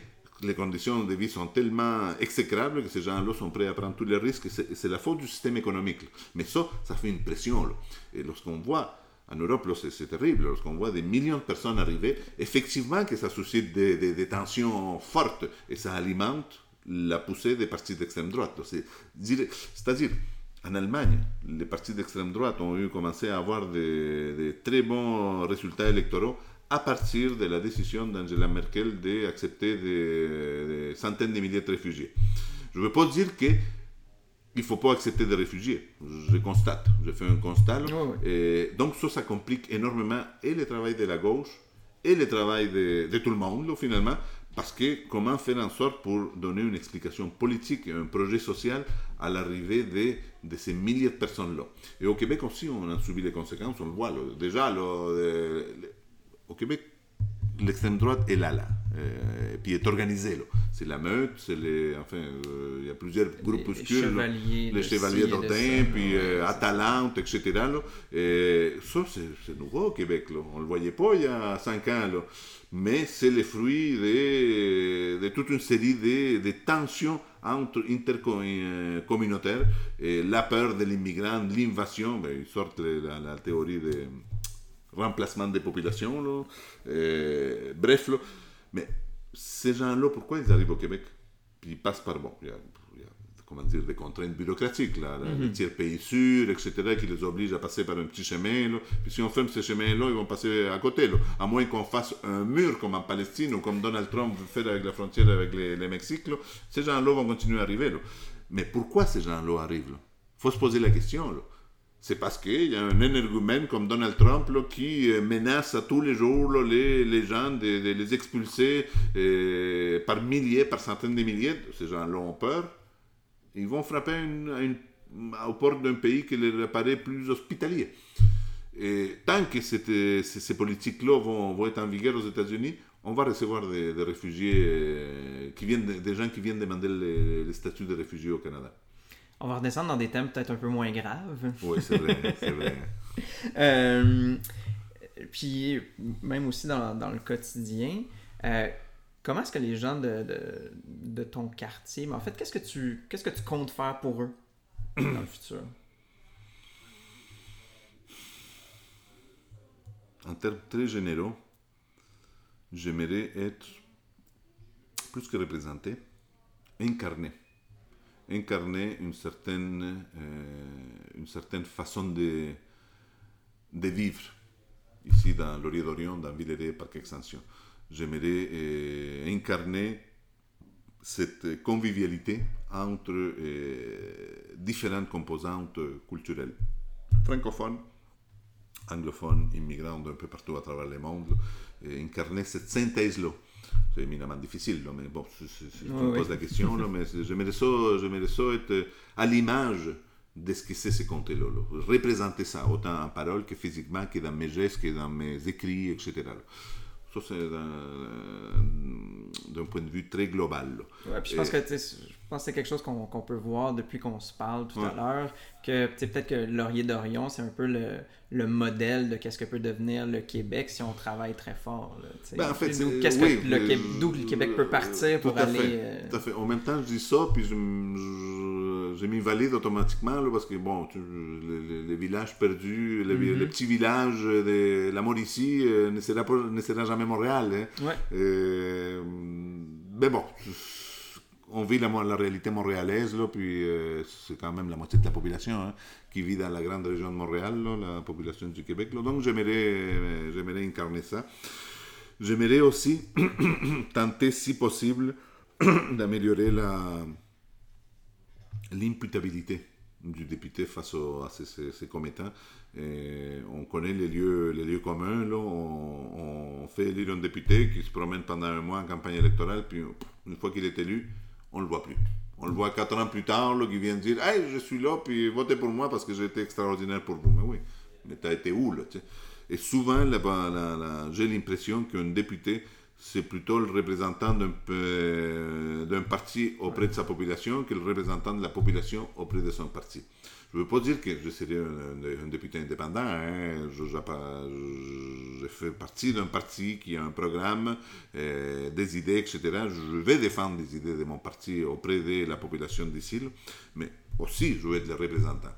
les conditions de vie sont tellement exécrables que ces gens-là sont prêts à prendre tous les risques. C'est la faute du système économique. Mais ça, ça fait une pression. Et lorsqu'on voit, en Europe, c'est terrible, lorsqu'on voit des millions de personnes arriver, effectivement que ça suscite des, tensions fortes et ça alimente la poussée des partis d'extrême droite. C'est-à-dire, en Allemagne, les partis d'extrême droite ont eu commencé à avoir des très bons résultats électoraux à partir de la décision d'Angela Merkel d'accepter des, centaines de milliers de réfugiés. Je ne veux pas dire qu'il ne faut pas accepter des réfugiés. Je constate, je fais un constat. Et donc ça, ça complique énormément et le travail de la gauche et le travail de, de tout le monde, finalement, parce que comment faire en sorte pour donner une explication politique et un projet social à l'arrivée de, ces milliers de personnes-là? Et au Québec aussi, on a subi les conséquences, on le voit. Déjà, au Québec, l'extrême droite est là, là. Euh, et puis est organisée. C'est la meute, c'est les. Enfin, euh, il y a plusieurs groupuscules. Les chevaliers. Les chevaliers d'Ordin, puis euh, Atalante, etc. Et ça, c'est nouveau au Québec. Là. On ne le voyait pas il y a cinq ans. Là. Mais c'est le fruit de, de, toute une série de, de tensions entre intercommunautaires. Et la peur de l'immigrant, l'invasion, ben, ils sortent la, la théorie de remplacement des populations. bref, mais ces gens-là, pourquoi ils arrivent au Québec? Puis ils passent par, bon, il y a, comment dire, des contraintes bureaucratiques, là, mm tiers pays sûrs, etc., qui les obligent à passer par un petit chemin. Là. Puis si on ferme ces chemins-là, ils vont passer à côté. Là. À moins qu'on fasse un mur comme en Palestine ou comme Donald Trump veut faire avec la frontière avec les, les Mexiques, ces gens-là vont continuer à arriver. Là. Mais pourquoi ces gens-là arrivent Il faut se poser la question. Là c'est parce qu'il y a un énergumène comme Donald Trump qui euh, menace à tous les jours les, les, gens de, les expulser euh, par milliers, par centaines de milliers. Ces gens-là ont peur. Ils vont frapper aux portes d'un pays qui leur paraît plus hospitalier. Et tant que ces, politiques-là vont, être en vigueur aux États-Unis, on va recevoir des, réfugiés, euh, qui viennent, des gens qui viennent demander le statut de réfugié au Canada. On va redescendre dans des thèmes peut-être un peu moins graves. Oui, c'est vrai, c'est vrai. [laughs] Euh, puis, même aussi dans, dans le quotidien, euh, comment est-ce que les gens de, de, de, ton quartier, mais en fait, qu'est-ce que tu qu'est-ce que tu comptes faire pour eux dans le futur? En termes très généraux, j'aimerais être plus que représenté, incarné incarner une certaine, euh, une certaine façon de, de vivre ici dans l'Orient d'Orient, dans Villeray, Parc Extension. J'aimerais euh, incarner cette convivialité entre euh, différentes composantes culturelles, francophones, anglophones, immigrants d'un peu partout à travers le monde, incarner cette synthèse-là c'est éminemment difficile, mais bon, je me pose la question, là, mais j'aimerais ça, ça être à l'image de ce que c'est ce comté-là. Représenter ça, autant en parole que physiquement, que dans mes gestes, que dans mes écrits, etc. Ça, c'est d'un point de vue très global. Ouais, puis je pense que c'est quelque chose qu'on peut voir depuis qu'on se parle tout à l'heure, que peut-être que Laurier d'Orion, c'est un peu le, le modèle de qu'est-ce que peut devenir le Québec si on travaille très fort. Ben, en fait, d'où le, Québec peut partir pour aller... Euh, tout à fait. En même temps, je dis ça, puis j'ai mis valide automatiquement, là, parce que, bon, les, villages perdus, les, mm-hmm. petits villages de la Mauricie euh, ne, sera pas, ne sera jamais Montréal. Hein. Ouais. Euh, mais bon on vit la, réalité montréalaise, là, puis euh, c'est quand même la moitié de la population hein, qui vit dans la grande région de Montréal, la population du Québec. donc j'aimerais, euh, incarner ça. J'aimerais aussi [coughs] tenter, si possible, [coughs] d'améliorer l'imputabilité du député face à ces, commettants. on connaît les lieux, les lieux communs. Là, on, on, fait élire un député qui se promène pendant un mois en campagne électorale, puis une fois qu'il est élu, on le voit plus. On le voit quatre ans plus tard, qui vient dire Hey, je suis là, puis votez pour moi parce que j'ai été extraordinaire pour vous. Mais oui, mais tu as été où, là Et souvent, j'ai l'impression qu'un député, c'est plutôt le représentant d'un parti auprès de sa population que le représentant de la population auprès de son parti. Je ne veux pas dire que je serai un, député indépendant. Hein. Je, fais partie d'un parti qui a un programme, euh, des idées, etc. Je vais défendre les idées de mon parti auprès de la population d'ici, mais aussi je vais être le représentant.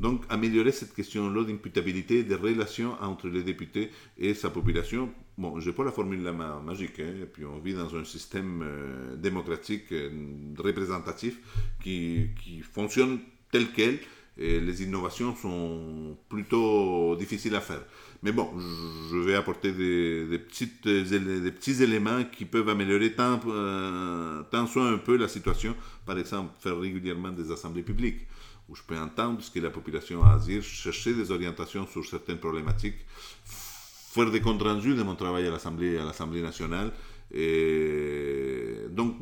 Donc, améliorer cette question-là d'imputabilité des relations entre les députés et sa population. Bon, je n'ai pas la formule la magique, hein, et puis on vit dans un système euh, démocratique euh, représentatif qui, qui fonctionne tel quel et les innovations sont plutôt difficiles à faire. Mais bon, je vais apporter des, petites, des petits éléments qui peuvent améliorer tant, euh, tant soit un peu la situation. Par exemple, faire régulièrement des assemblées publiques où je peux entendre ce que la population a à dire, chercher des orientations sur certaines problématiques, faire des comptes rendus de mon travail à l'Assemblée, à l'Assemblée nationale. Et donc,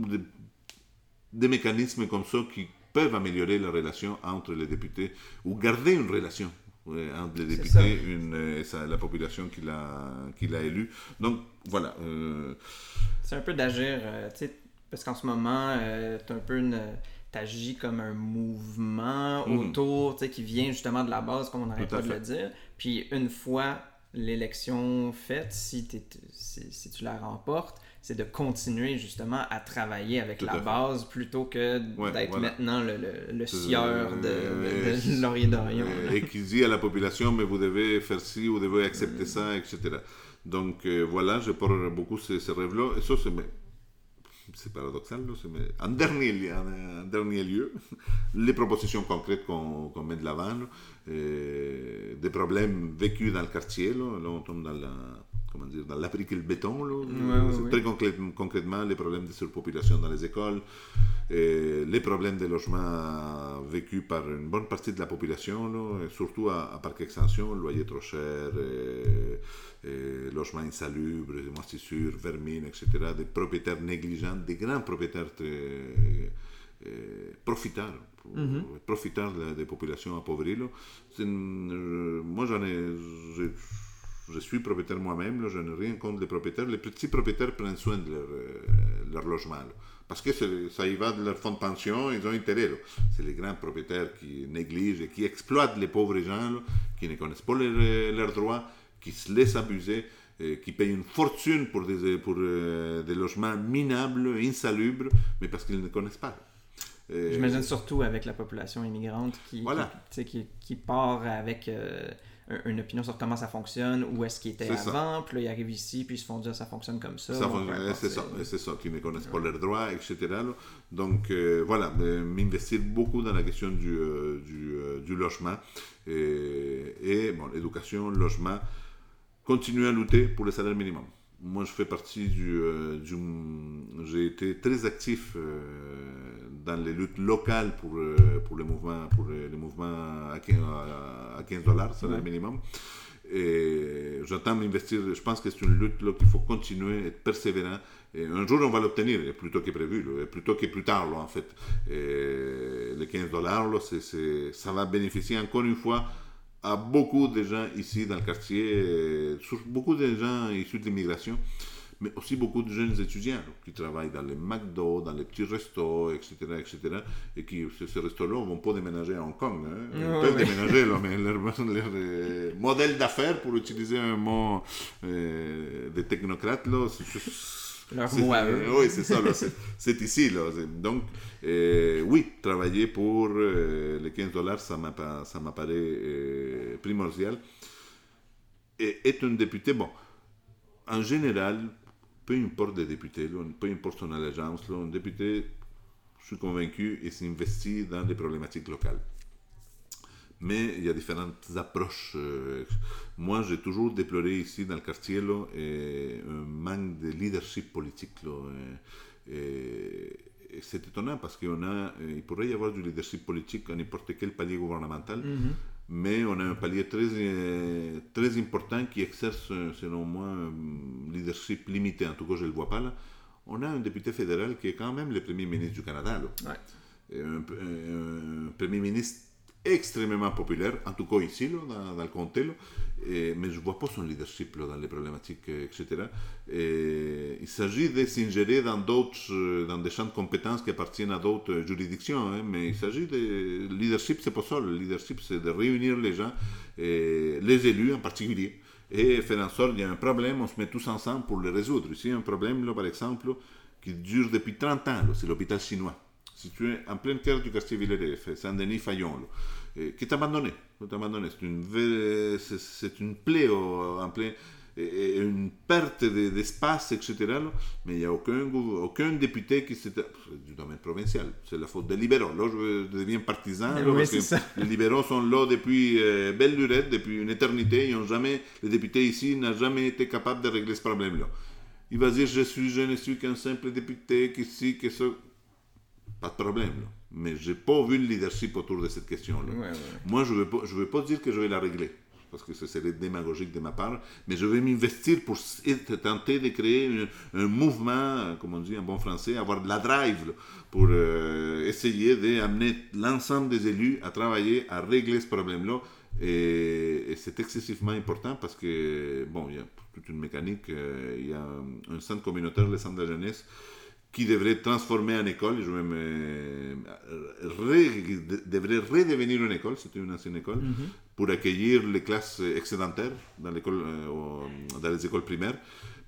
des mécanismes comme ça qui peuvent améliorer la relation entre les députés ou garder une relation entre les députés et la population qui l'a, qui l'a élu. Donc voilà. Euh, c'est un peu d'agir, euh, parce qu'en ce moment, euh, tu un peu une t'agis comme un mouvement mm. autour, tu sais, qui vient justement de la base, comme on n'arrête pas de le dire. Puis une fois l'élection faite, si, si, si, tu la remportes, c'est de continuer justement à travailler avec la base plutôt que d'être maintenant le, le, sieur de, de, [laughs] Laurier d'Orion. Et qui dit à la population, mais vous devez faire ci, vous devez accepter ça, etc. Donc euh, voilà, je porte beaucoup ces, ces rêves-là. Et ça, c'est paradoxal, mais en dernier, en, dernier lieu, [laughs] les propositions concrètes qu'on met de l'avant, des problèmes vécus dans le quartier, là, on tombe dans la, comment dire, dans l'Afrique et le béton. très concrètement les problèmes de surpopulation dans les écoles, et les problèmes de logement vécus par une bonne partie de la population, surtout à, Parc Extension, loyer trop cher, et, logement insalubre, moisissures, vermine, etc. Des propriétaires négligents, des grands propriétaires très profiteurs, mm-hmm. des populations appauvries. Euh, moi, j'en ai je suis propriétaire moi-même, je n'ai rien contre les propriétaires. Les petits propriétaires prennent soin de leur, euh, logement. parce que ça y va de leur fonds de pension, ils ont intérêt. C'est les grands propriétaires qui négligent et qui exploitent les pauvres gens, qui ne connaissent pas euh, leurs droits, qui se laissent abuser, qui payent une fortune pour des, pour, euh, des logements minables, insalubres, mais parce qu'ils ne connaissent pas. J'imagine surtout avec la population immigrante qui, qui, qui, part avec une opinion sur comment ça fonctionne, où est-ce qu'il était avant, puis là, ils arrivent ici, puis ils se font dire ça fonctionne comme ça. c'est ça, c'est ça, qui ne connaissent pas leurs droits, etc. Donc euh, voilà, m'investir beaucoup dans la question du, euh, du, euh, du, logement et, et bon, l'éducation, logement, continuer à lutter pour le salaire minimum. Moi, je fais partie du. du j'ai été très actif dans les luttes locales pour, euh, pour, les, mouvements, pour les mouvements à 15, dollars, c'est le minimum. Et j'entends m'investir, je pense que c'est une lutte qu'il faut continuer, être persévérant. Et un jour, on va l'obtenir, plutôt que prévu, plutôt que plus tard, en fait. Et les 15 dollars, ça va bénéficier encore une fois à beaucoup de gens ici dans le quartier, beaucoup de gens issus de l'immigration mais aussi beaucoup de jeunes étudiants qui travaillent dans les McDo, dans les petits restos, etc., etc., et qui, ces, restos-là, ne vont pas déménager à Hong Kong. Hein. Ils peuvent déménager, là, [laughs] mais leur, euh, modèle d'affaires, pour utiliser un mot euh, des technocrates, là, leur mot à eux. Oui, c'est ça, c'est ici. Là. Donc, euh, oui, travailler pour les 15 dollars, ça m'apparaît primordial. Et être un député, bon, en général, peu importe les députés, peu importe son allégeance, un député, je suis convaincu, il s'investit dans des problématiques locales. Mais il y a différentes approches. Euh, moi, j'ai toujours déploré ici dans le quartier là, un manque de leadership politique. et, c'est étonnant parce qu'il pourrait y avoir du leadership politique à n'importe quel palier gouvernemental. Mm-hmm mais on a un palier très, euh, très important qui exerce, selon moi, un leadership limité. En tout cas, je ne le vois pas là. On a un député fédéral qui est quand même le premier ministre du Canada. Un, premier ministre extrêmement populaire, en tout cas ici, dans, le comté. Mais je ne vois pas son leadership dans les problématiques, etc. Et il s'agit de s'ingérer dans d'autres, dans des champs de compétences qui appartiennent à d'autres juridictions. hein, mais il s'agit de leadership, c'est pas ça. Le leadership, c'est de réunir les gens, les élus en particulier, et faire en sorte qu'il y a un problème, on se met tous ensemble pour le résoudre. Ici, un problème, par exemple, qui dure depuis 30 ans, c'est l'hôpital chinois. Situé en plein cœur du quartier Villeray, Saint-Denis-Fayon, qui est abandonné. C'est une, c'est- une plaie en plein une perte de- d'espace, etc. Mais il n'y a aucun, aucun député qui s'est... c'est du domaine provincial, c'est la faute des libéraux. Là, je deviens partisan. là, Oui, parce c'est que ça. Les libéraux sont là depuis euh, belle lurette, depuis une éternité. Ils ont jamais, les députés ici n'ont jamais été capables de régler ce problème-là. Il va dire, je suis, je ne suis qu'un simple député, qui ci, que ça. Pas de problème, là. Mais j'ai pas vu le leadership autour de cette question-là. Ouais, ouais. Moi, je ne veux, veux pas dire que je vais la régler, parce que ce serait démagogique de ma part, mais je vais m'investir pour tenter de créer un, un mouvement, comme on dit en bon français, avoir de la drive, là, pour euh, essayer d'amener l'ensemble des élus à travailler, à régler ce problème-là. Et, et c'est excessivement important parce que, bon, il y a toute une mécanique, euh, il y a un centre communautaire, le centre de la jeunesse, qui devrait transformer en école, je vais me, ré- de- devrait redevenir une école, c'était une ancienne école, pour accueillir les classes excédentaires dans, l'école, euh, dans les écoles primaires.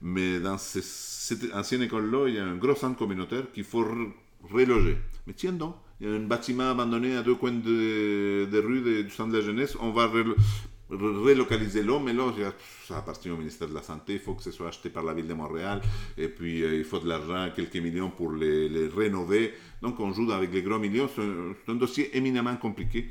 Mais dans ce- cette ancienne école-là, il y a un gros centre communautaire qu'il faut re- reloger. Mais tiens donc, il y a un bâtiment abandonné à deux coins de, de rue de- du centre de la jeunesse, on va re- relocaliser là, mais a- ça appartient au ministère de la Santé, il faut que ce soit acheté par la ville de Montréal, et puis euh, il faut de l'argent, quelques millions pour les, les rénover. Donc on joue avec les gros millions, c'est un, dossier éminemment compliqué,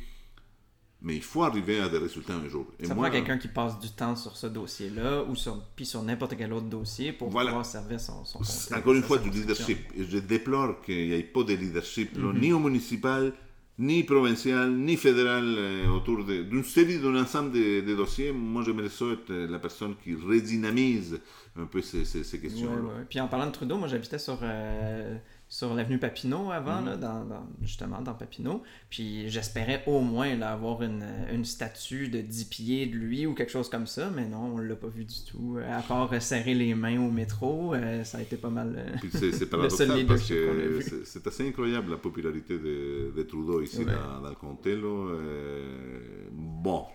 mais il faut arriver à des résultats un jour. Et Ça moi, prend quelqu'un qui passe du temps sur ce dossier-là ou sur, puis sur n'importe quel autre dossier pour Voilà. pouvoir servir son, son Encore une fois, du leadership. Je déplore qu'il n'y ait pas de leadership, là, Mhm. ni au municipal, ni provincial, ni fédéral, euh, autour d'une série, d'un ensemble de, de dossiers. Moi, j'aimerais ça être euh, la personne qui redynamise un peu ces, ces- ces Ouais, questions-là. ouais. Puis en parlant de Trudeau, moi j'habitais sur, euh, sur l'avenue Papineau avant, Mhm. là, dans, dans- justement dans Papineau. Puis j'espérais au moins là, avoir une, une statue de 10 pieds de lui ou quelque chose comme ça, mais non, on l'a pas vu du tout. À part euh, serrer les mains au métro, euh, ça a été pas mal. euh, Puis c'est, paradoxal [laughs] parce que c'est, assez incroyable la popularité de, de Trudeau ici Ouais. dans, dans le comté. Là. Euh, bon,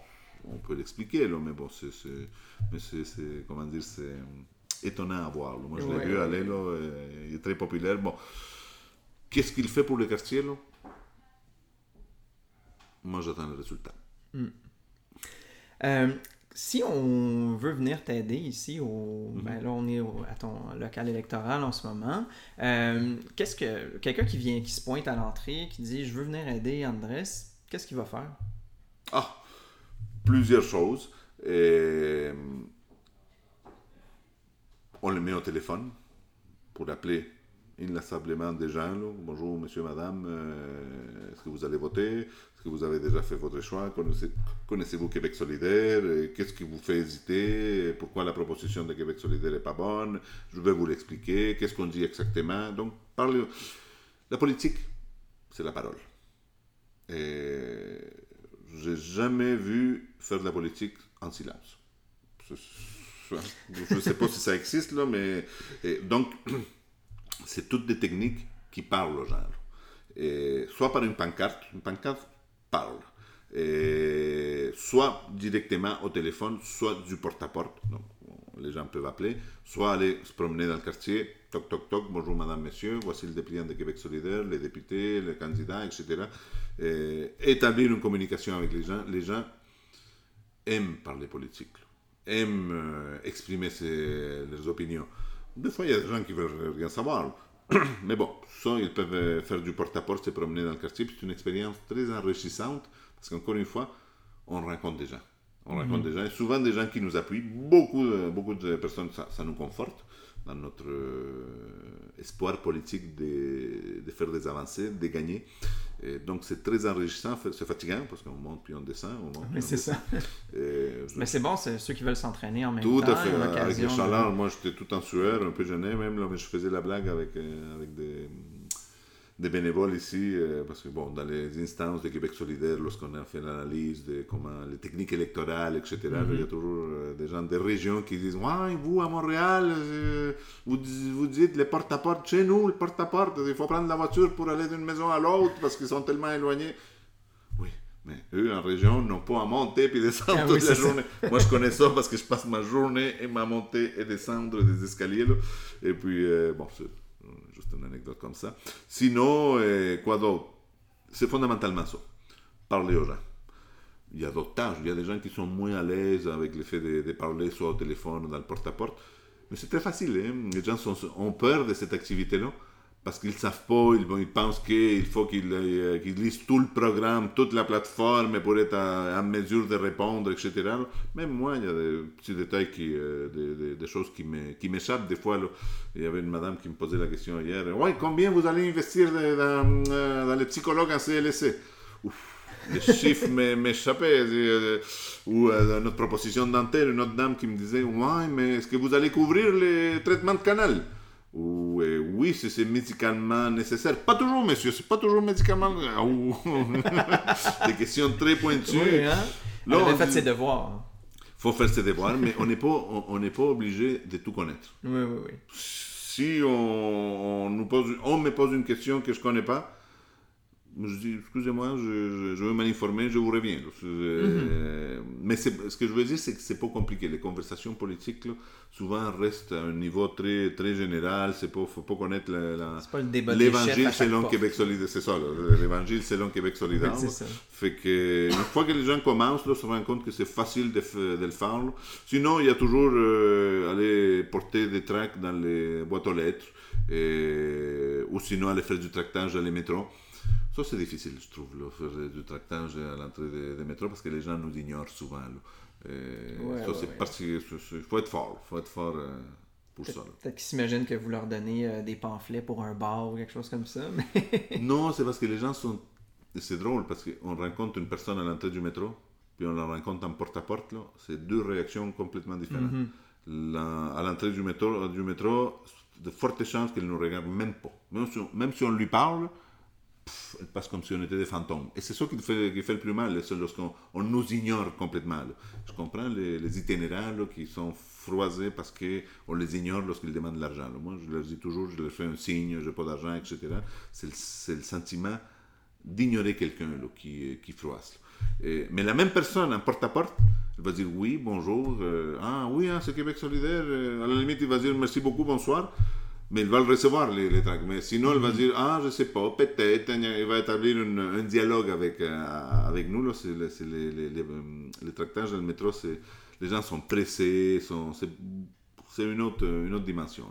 on peut l'expliquer, là, mais bon, c'est- comment dire, c'est étonnant à voir. Moi, je l'ai Ouais, vu aller, là, euh, il est très populaire. Bon, qu'est-ce qu'il fait pour le quartier, là? Moi, j'attends le résultat. Euh, si on veut venir t'aider ici, au, Mhm. ben là on est au- à ton local électoral en ce moment, euh, qu'est-ce que quelqu'un qui vient, qui se pointe à l'entrée, qui dit je veux venir aider Andrés, qu'est-ce qu'il va faire? Ah, plusieurs choses. Et, on le met au téléphone pour appeler inlassablement des gens. Bonjour, monsieur, madame, euh, est-ce que vous allez voter? Est-ce que vous avez déjà fait votre choix? Connaissez- Connaissez-vous Québec solidaire? Euh, Qu'est-ce qui vous fait hésiter? Pourquoi la proposition de Québec solidaire n'est pas bonne? Je vais vous l'expliquer. Qu'est-ce qu'on dit exactement? Donc, parle... La politique, c'est la parole. Et j'ai jamais vu faire de la politique en silence. Je ne sais pas si ça existe, là, mais... et donc, [clears throat] c'est toutes des techniques qui parlent aux gens. Et soit par une pancarte, une pancarte parle. Et soit directement au téléphone, soit du porte-à-porte. Donc, les gens peuvent appeler, soit aller se promener dans le quartier, toc toc toc, bonjour madame, monsieur, voici le dépliant de Québec solidaire, les députés, les candidats, etc. Et établir une communication avec les gens. Les gens aiment parler politique, aiment euh, exprimer ses- leurs opinions. Des fois, il y a des gens qui veulent rien savoir. [clears throat] Mais bon, ça, ils peuvent euh, faire du porte-à-porte, se promener dans le quartier. C'est une expérience très enrichissante parce qu'encore une fois, on rencontre des gens. On rencontre des gens, et souvent des gens qui nous appuient. Beaucoup, de- beaucoup de personnes, ça, ça nous conforte dans notre euh, espoir politique de, de faire des avancées, de gagner. Et donc c'est très enrichissant, c'est fatigant parce qu'on monte puis on descend. On monte, puis Oui, on c'est descend. ça. Et je- Mais c'est bon, c'est ceux qui veulent s'entraîner en même tout temps. à fait. Avec de- moi j'étais tout en sueur, un peu gêné même, là, mais je faisais la blague avec, euh, avec des, des bénévoles ici, euh, parce que bon, dans les instances de Québec solidaire, lorsqu'on a fait l'analyse de comment les techniques électorales, etc., il y a toujours euh, des gens des régions qui disent Ouais, vous à Montréal, euh, vous, vous dites les porte-à-porte. Chez nous, le porte-à-porte, il faut prendre la voiture pour aller d'une maison à l'autre parce qu'ils sont tellement éloignés. Oui, mais eux en région n'ont pas à monter puis descendre Ah oui, toute la journée. Moi, je connais ça parce que je passe ma journée et ma montée et descendre des escaliers. là. Et puis, euh, bon, c'est juste une anecdote comme ça. Sinon, d'autre C'est fondamentalement ça. Parler aux gens. Il y a d'autres tâches. Il y a des gens qui sont moins à l'aise avec le fait de, parler soit au téléphone ou dans le porte-à-porte. Mais c'est très facile. hein. Les gens ont peur de cette activité-là parce qu'ils ne savent pas, ils, pensent qu'il faut qu'ils euh, qu'ils lisent tout le programme, toute la plateforme pour être en mesure de répondre, etc. Même moi, il y a des petits détails, euh, des, des- des choses qui m'échappent des fois. Il y avait une madame qui me posait la question hier. Ouais, combien vous allez investir dans, euh, les psychologues en Ouf, les chiffres m'é- [laughs] m'échappaient. Ou notre proposition dentaire, une autre dame qui me disait Ouais, mais est-ce que vous allez couvrir les traitements de canal ou euh, oui, c'est médicalement nécessaire. Pas toujours, monsieur, c'est pas toujours médicalement. Ah, [laughs] Des questions très pointues. Oui, hein? Là, on fait dit- ses devoirs. faut faire ses devoirs, mais on n'est pas, on, n'est pas obligé de tout connaître. Oui, oui, oui. Si on, on nous pose, on me pose une question que je connais pas, je dis excusez-moi, je, je, je veux m'informer, je vous reviens. Euh, Mais ce que je veux dire, c'est que c'est pas compliqué. Les conversations politiques, là, souvent restent à un niveau très, très général. C'est pas, faut pas connaître L'évangile selon. Québec solidaire, c'est ça, l'évangile selon Québec solidaire. Fait que une fois que les gens commencent, là, se rendent compte que c'est facile de, le faire. là. Sinon, il y a toujours euh, aller porter des tracts dans les boîtes aux lettres, et- ou sinon aller faire du tractage dans les métros. Ça, c'est difficile, je trouve, là, faire du tractage à l'entrée des, des métros parce que les gens nous ignorent souvent. là. Et Ouais, ça, ouais, c'est ouais. parce que il faut être fort, faut être fort euh, pour ça. Peut-être qu'ils s'imaginent que vous leur donnez euh, des pamphlets pour un bar ou quelque chose comme ça, mais... [laughs] Non, c'est parce que les gens sont. C'est drôle parce qu'on rencontre une personne à l'entrée du métro, puis on la rencontre en porte-à-porte. là. C'est deux réactions complètement différentes. La- à l'entrée du métro, du métro, de fortes chances qu'elle ne nous regarde même pas. Même si on, même si on lui parle, pff, elle passe comme si on était des fantômes. Et c'est ça qui fait, qui fait le plus mal, c'est lorsqu'on on nous ignore complètement. Je comprends les, itinéraires qui sont froisés parce qu'on les ignore lorsqu'ils demandent de l'argent. Moi, je leur dis toujours, je leur fais un signe, je n'ai pas d'argent, etc. C'est le, sentiment d'ignorer quelqu'un qui, froisse. mais la même personne, en porte-à-porte, elle va dire oui, bonjour, euh, ah oui, hein, c'est Québec solidaire. euh, à la limite, il va dire merci beaucoup, bonsoir. Mais il va le recevoir, les, les tracts. Mais sinon, elle va dire Ah, je sais pas, peut-être. Il va établir une- un dialogue avec, euh, avec nous. Là. C'est, le- c'est les, les, les, les tractages dans le métro, c'est, les gens sont pressés. Sont, c'est, c'est une, autre, une autre dimension.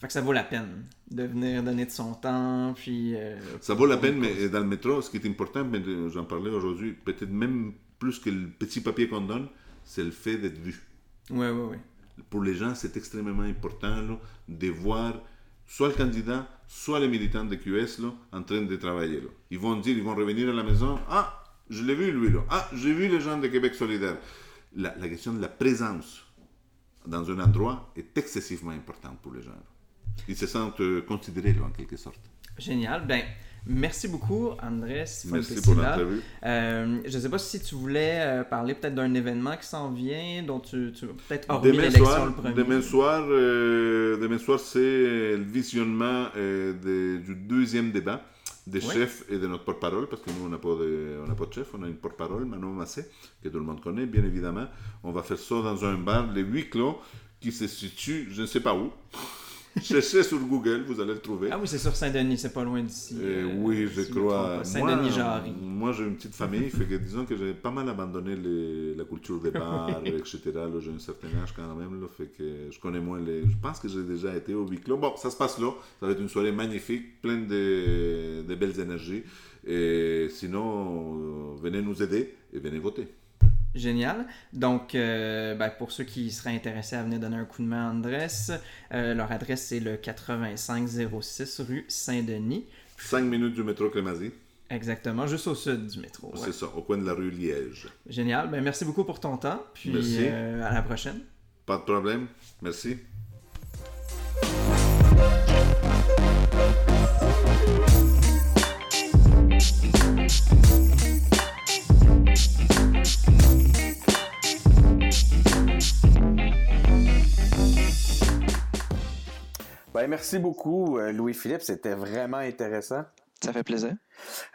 Fait que ça vaut la peine de venir donner de son temps, puis... euh, Ça vaut la peine, mais dans le métro, ce qui est important, mais j'en parlais aujourd'hui, peut-être même plus que le petit papier qu'on donne, c'est le fait d'être vu. Ouais, ouais, ouais. Pour les gens, c'est extrêmement important là, de voir soit le candidat, soit les militants de QS là, en train de travailler. là. Ils vont dire, ils vont revenir à la maison, ah, je l'ai vu lui là, ah, j'ai vu les gens de Québec solidaire. La, question de la présence dans un endroit est excessivement importante pour les gens. Ils se sentent euh, considérés en quelque sorte. Génial. Ben, merci beaucoup, Andrés. Merci pour l'entrevue. Euh, je ne sais pas si tu voulais euh, parler peut-être d'un événement qui s'en vient, dont tu, tu peut-être hormis l'élection le premier. demain soir, euh, demain soir, c'est le visionnement euh, de- du deuxième débat des Ouais. chefs et de notre porte-parole, parce que nous, on n'a pas, pas de chef, on a une porte-parole, Manon Massé, que tout le monde connaît, bien évidemment. On va faire ça dans un bar, les huit clos, qui se situe, je ne sais pas où. Cherchez sur Google, vous allez le trouver. Ah oui, c'est sur Saint-Denis, c'est pas loin d'ici. Euh, euh, oui, je si crois. pas. Moi, Saint-Denis-Jarry. moi, j'ai une petite famille, fait que disons que j'ai pas mal abandonné les- la culture des bars, [laughs] etc. J'ai un certain âge quand même, là, fait que je connais moins les. Je pense que j'ai déjà été au huis clos. Bon, ça se passe là. Ça va être une soirée magnifique, pleine de, de belles énergies. Et sinon, euh, venez nous aider et venez voter. Génial. Donc, euh, ben, pour ceux qui seraient intéressés à venir donner un coup de main à Andrés, euh, leur adresse c'est le 8506 rue Saint-Denis. 5 minutes du métro Crémazie. Exactement, juste au sud du métro. ouais. C'est ça, au coin de la rue Liège. Génial. Ben, merci beaucoup pour ton temps. Puis Merci. euh, à la prochaine. Pas de problème. Merci. Ben, merci beaucoup, euh, Louis-Philippe. C'était vraiment intéressant. Ça fait plaisir.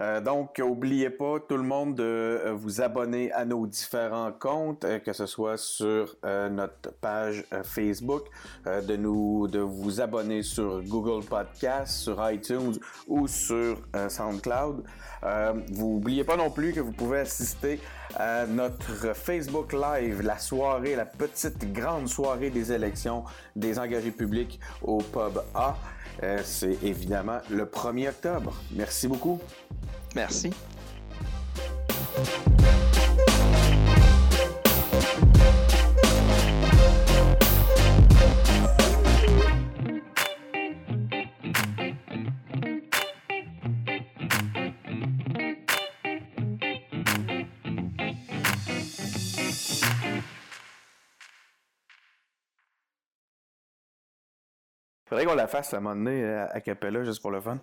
Euh, donc, n'oubliez pas, tout le monde, de euh, vous abonner à nos différents comptes, euh, que ce soit sur notre page Facebook, de nous, de vous abonner sur Google Podcast, sur iTunes ou sur SoundCloud. Vous n'oubliez pas non plus que vous pouvez assister à notre Facebook Live, la soirée, la petite grande soirée des élections des engagés publics au Pub A. Euh, C'est évidemment le 1er octobre. Merci beaucoup. Merci. Faudrait qu'on la fasse à un moment donné à, à Capella juste pour le fun.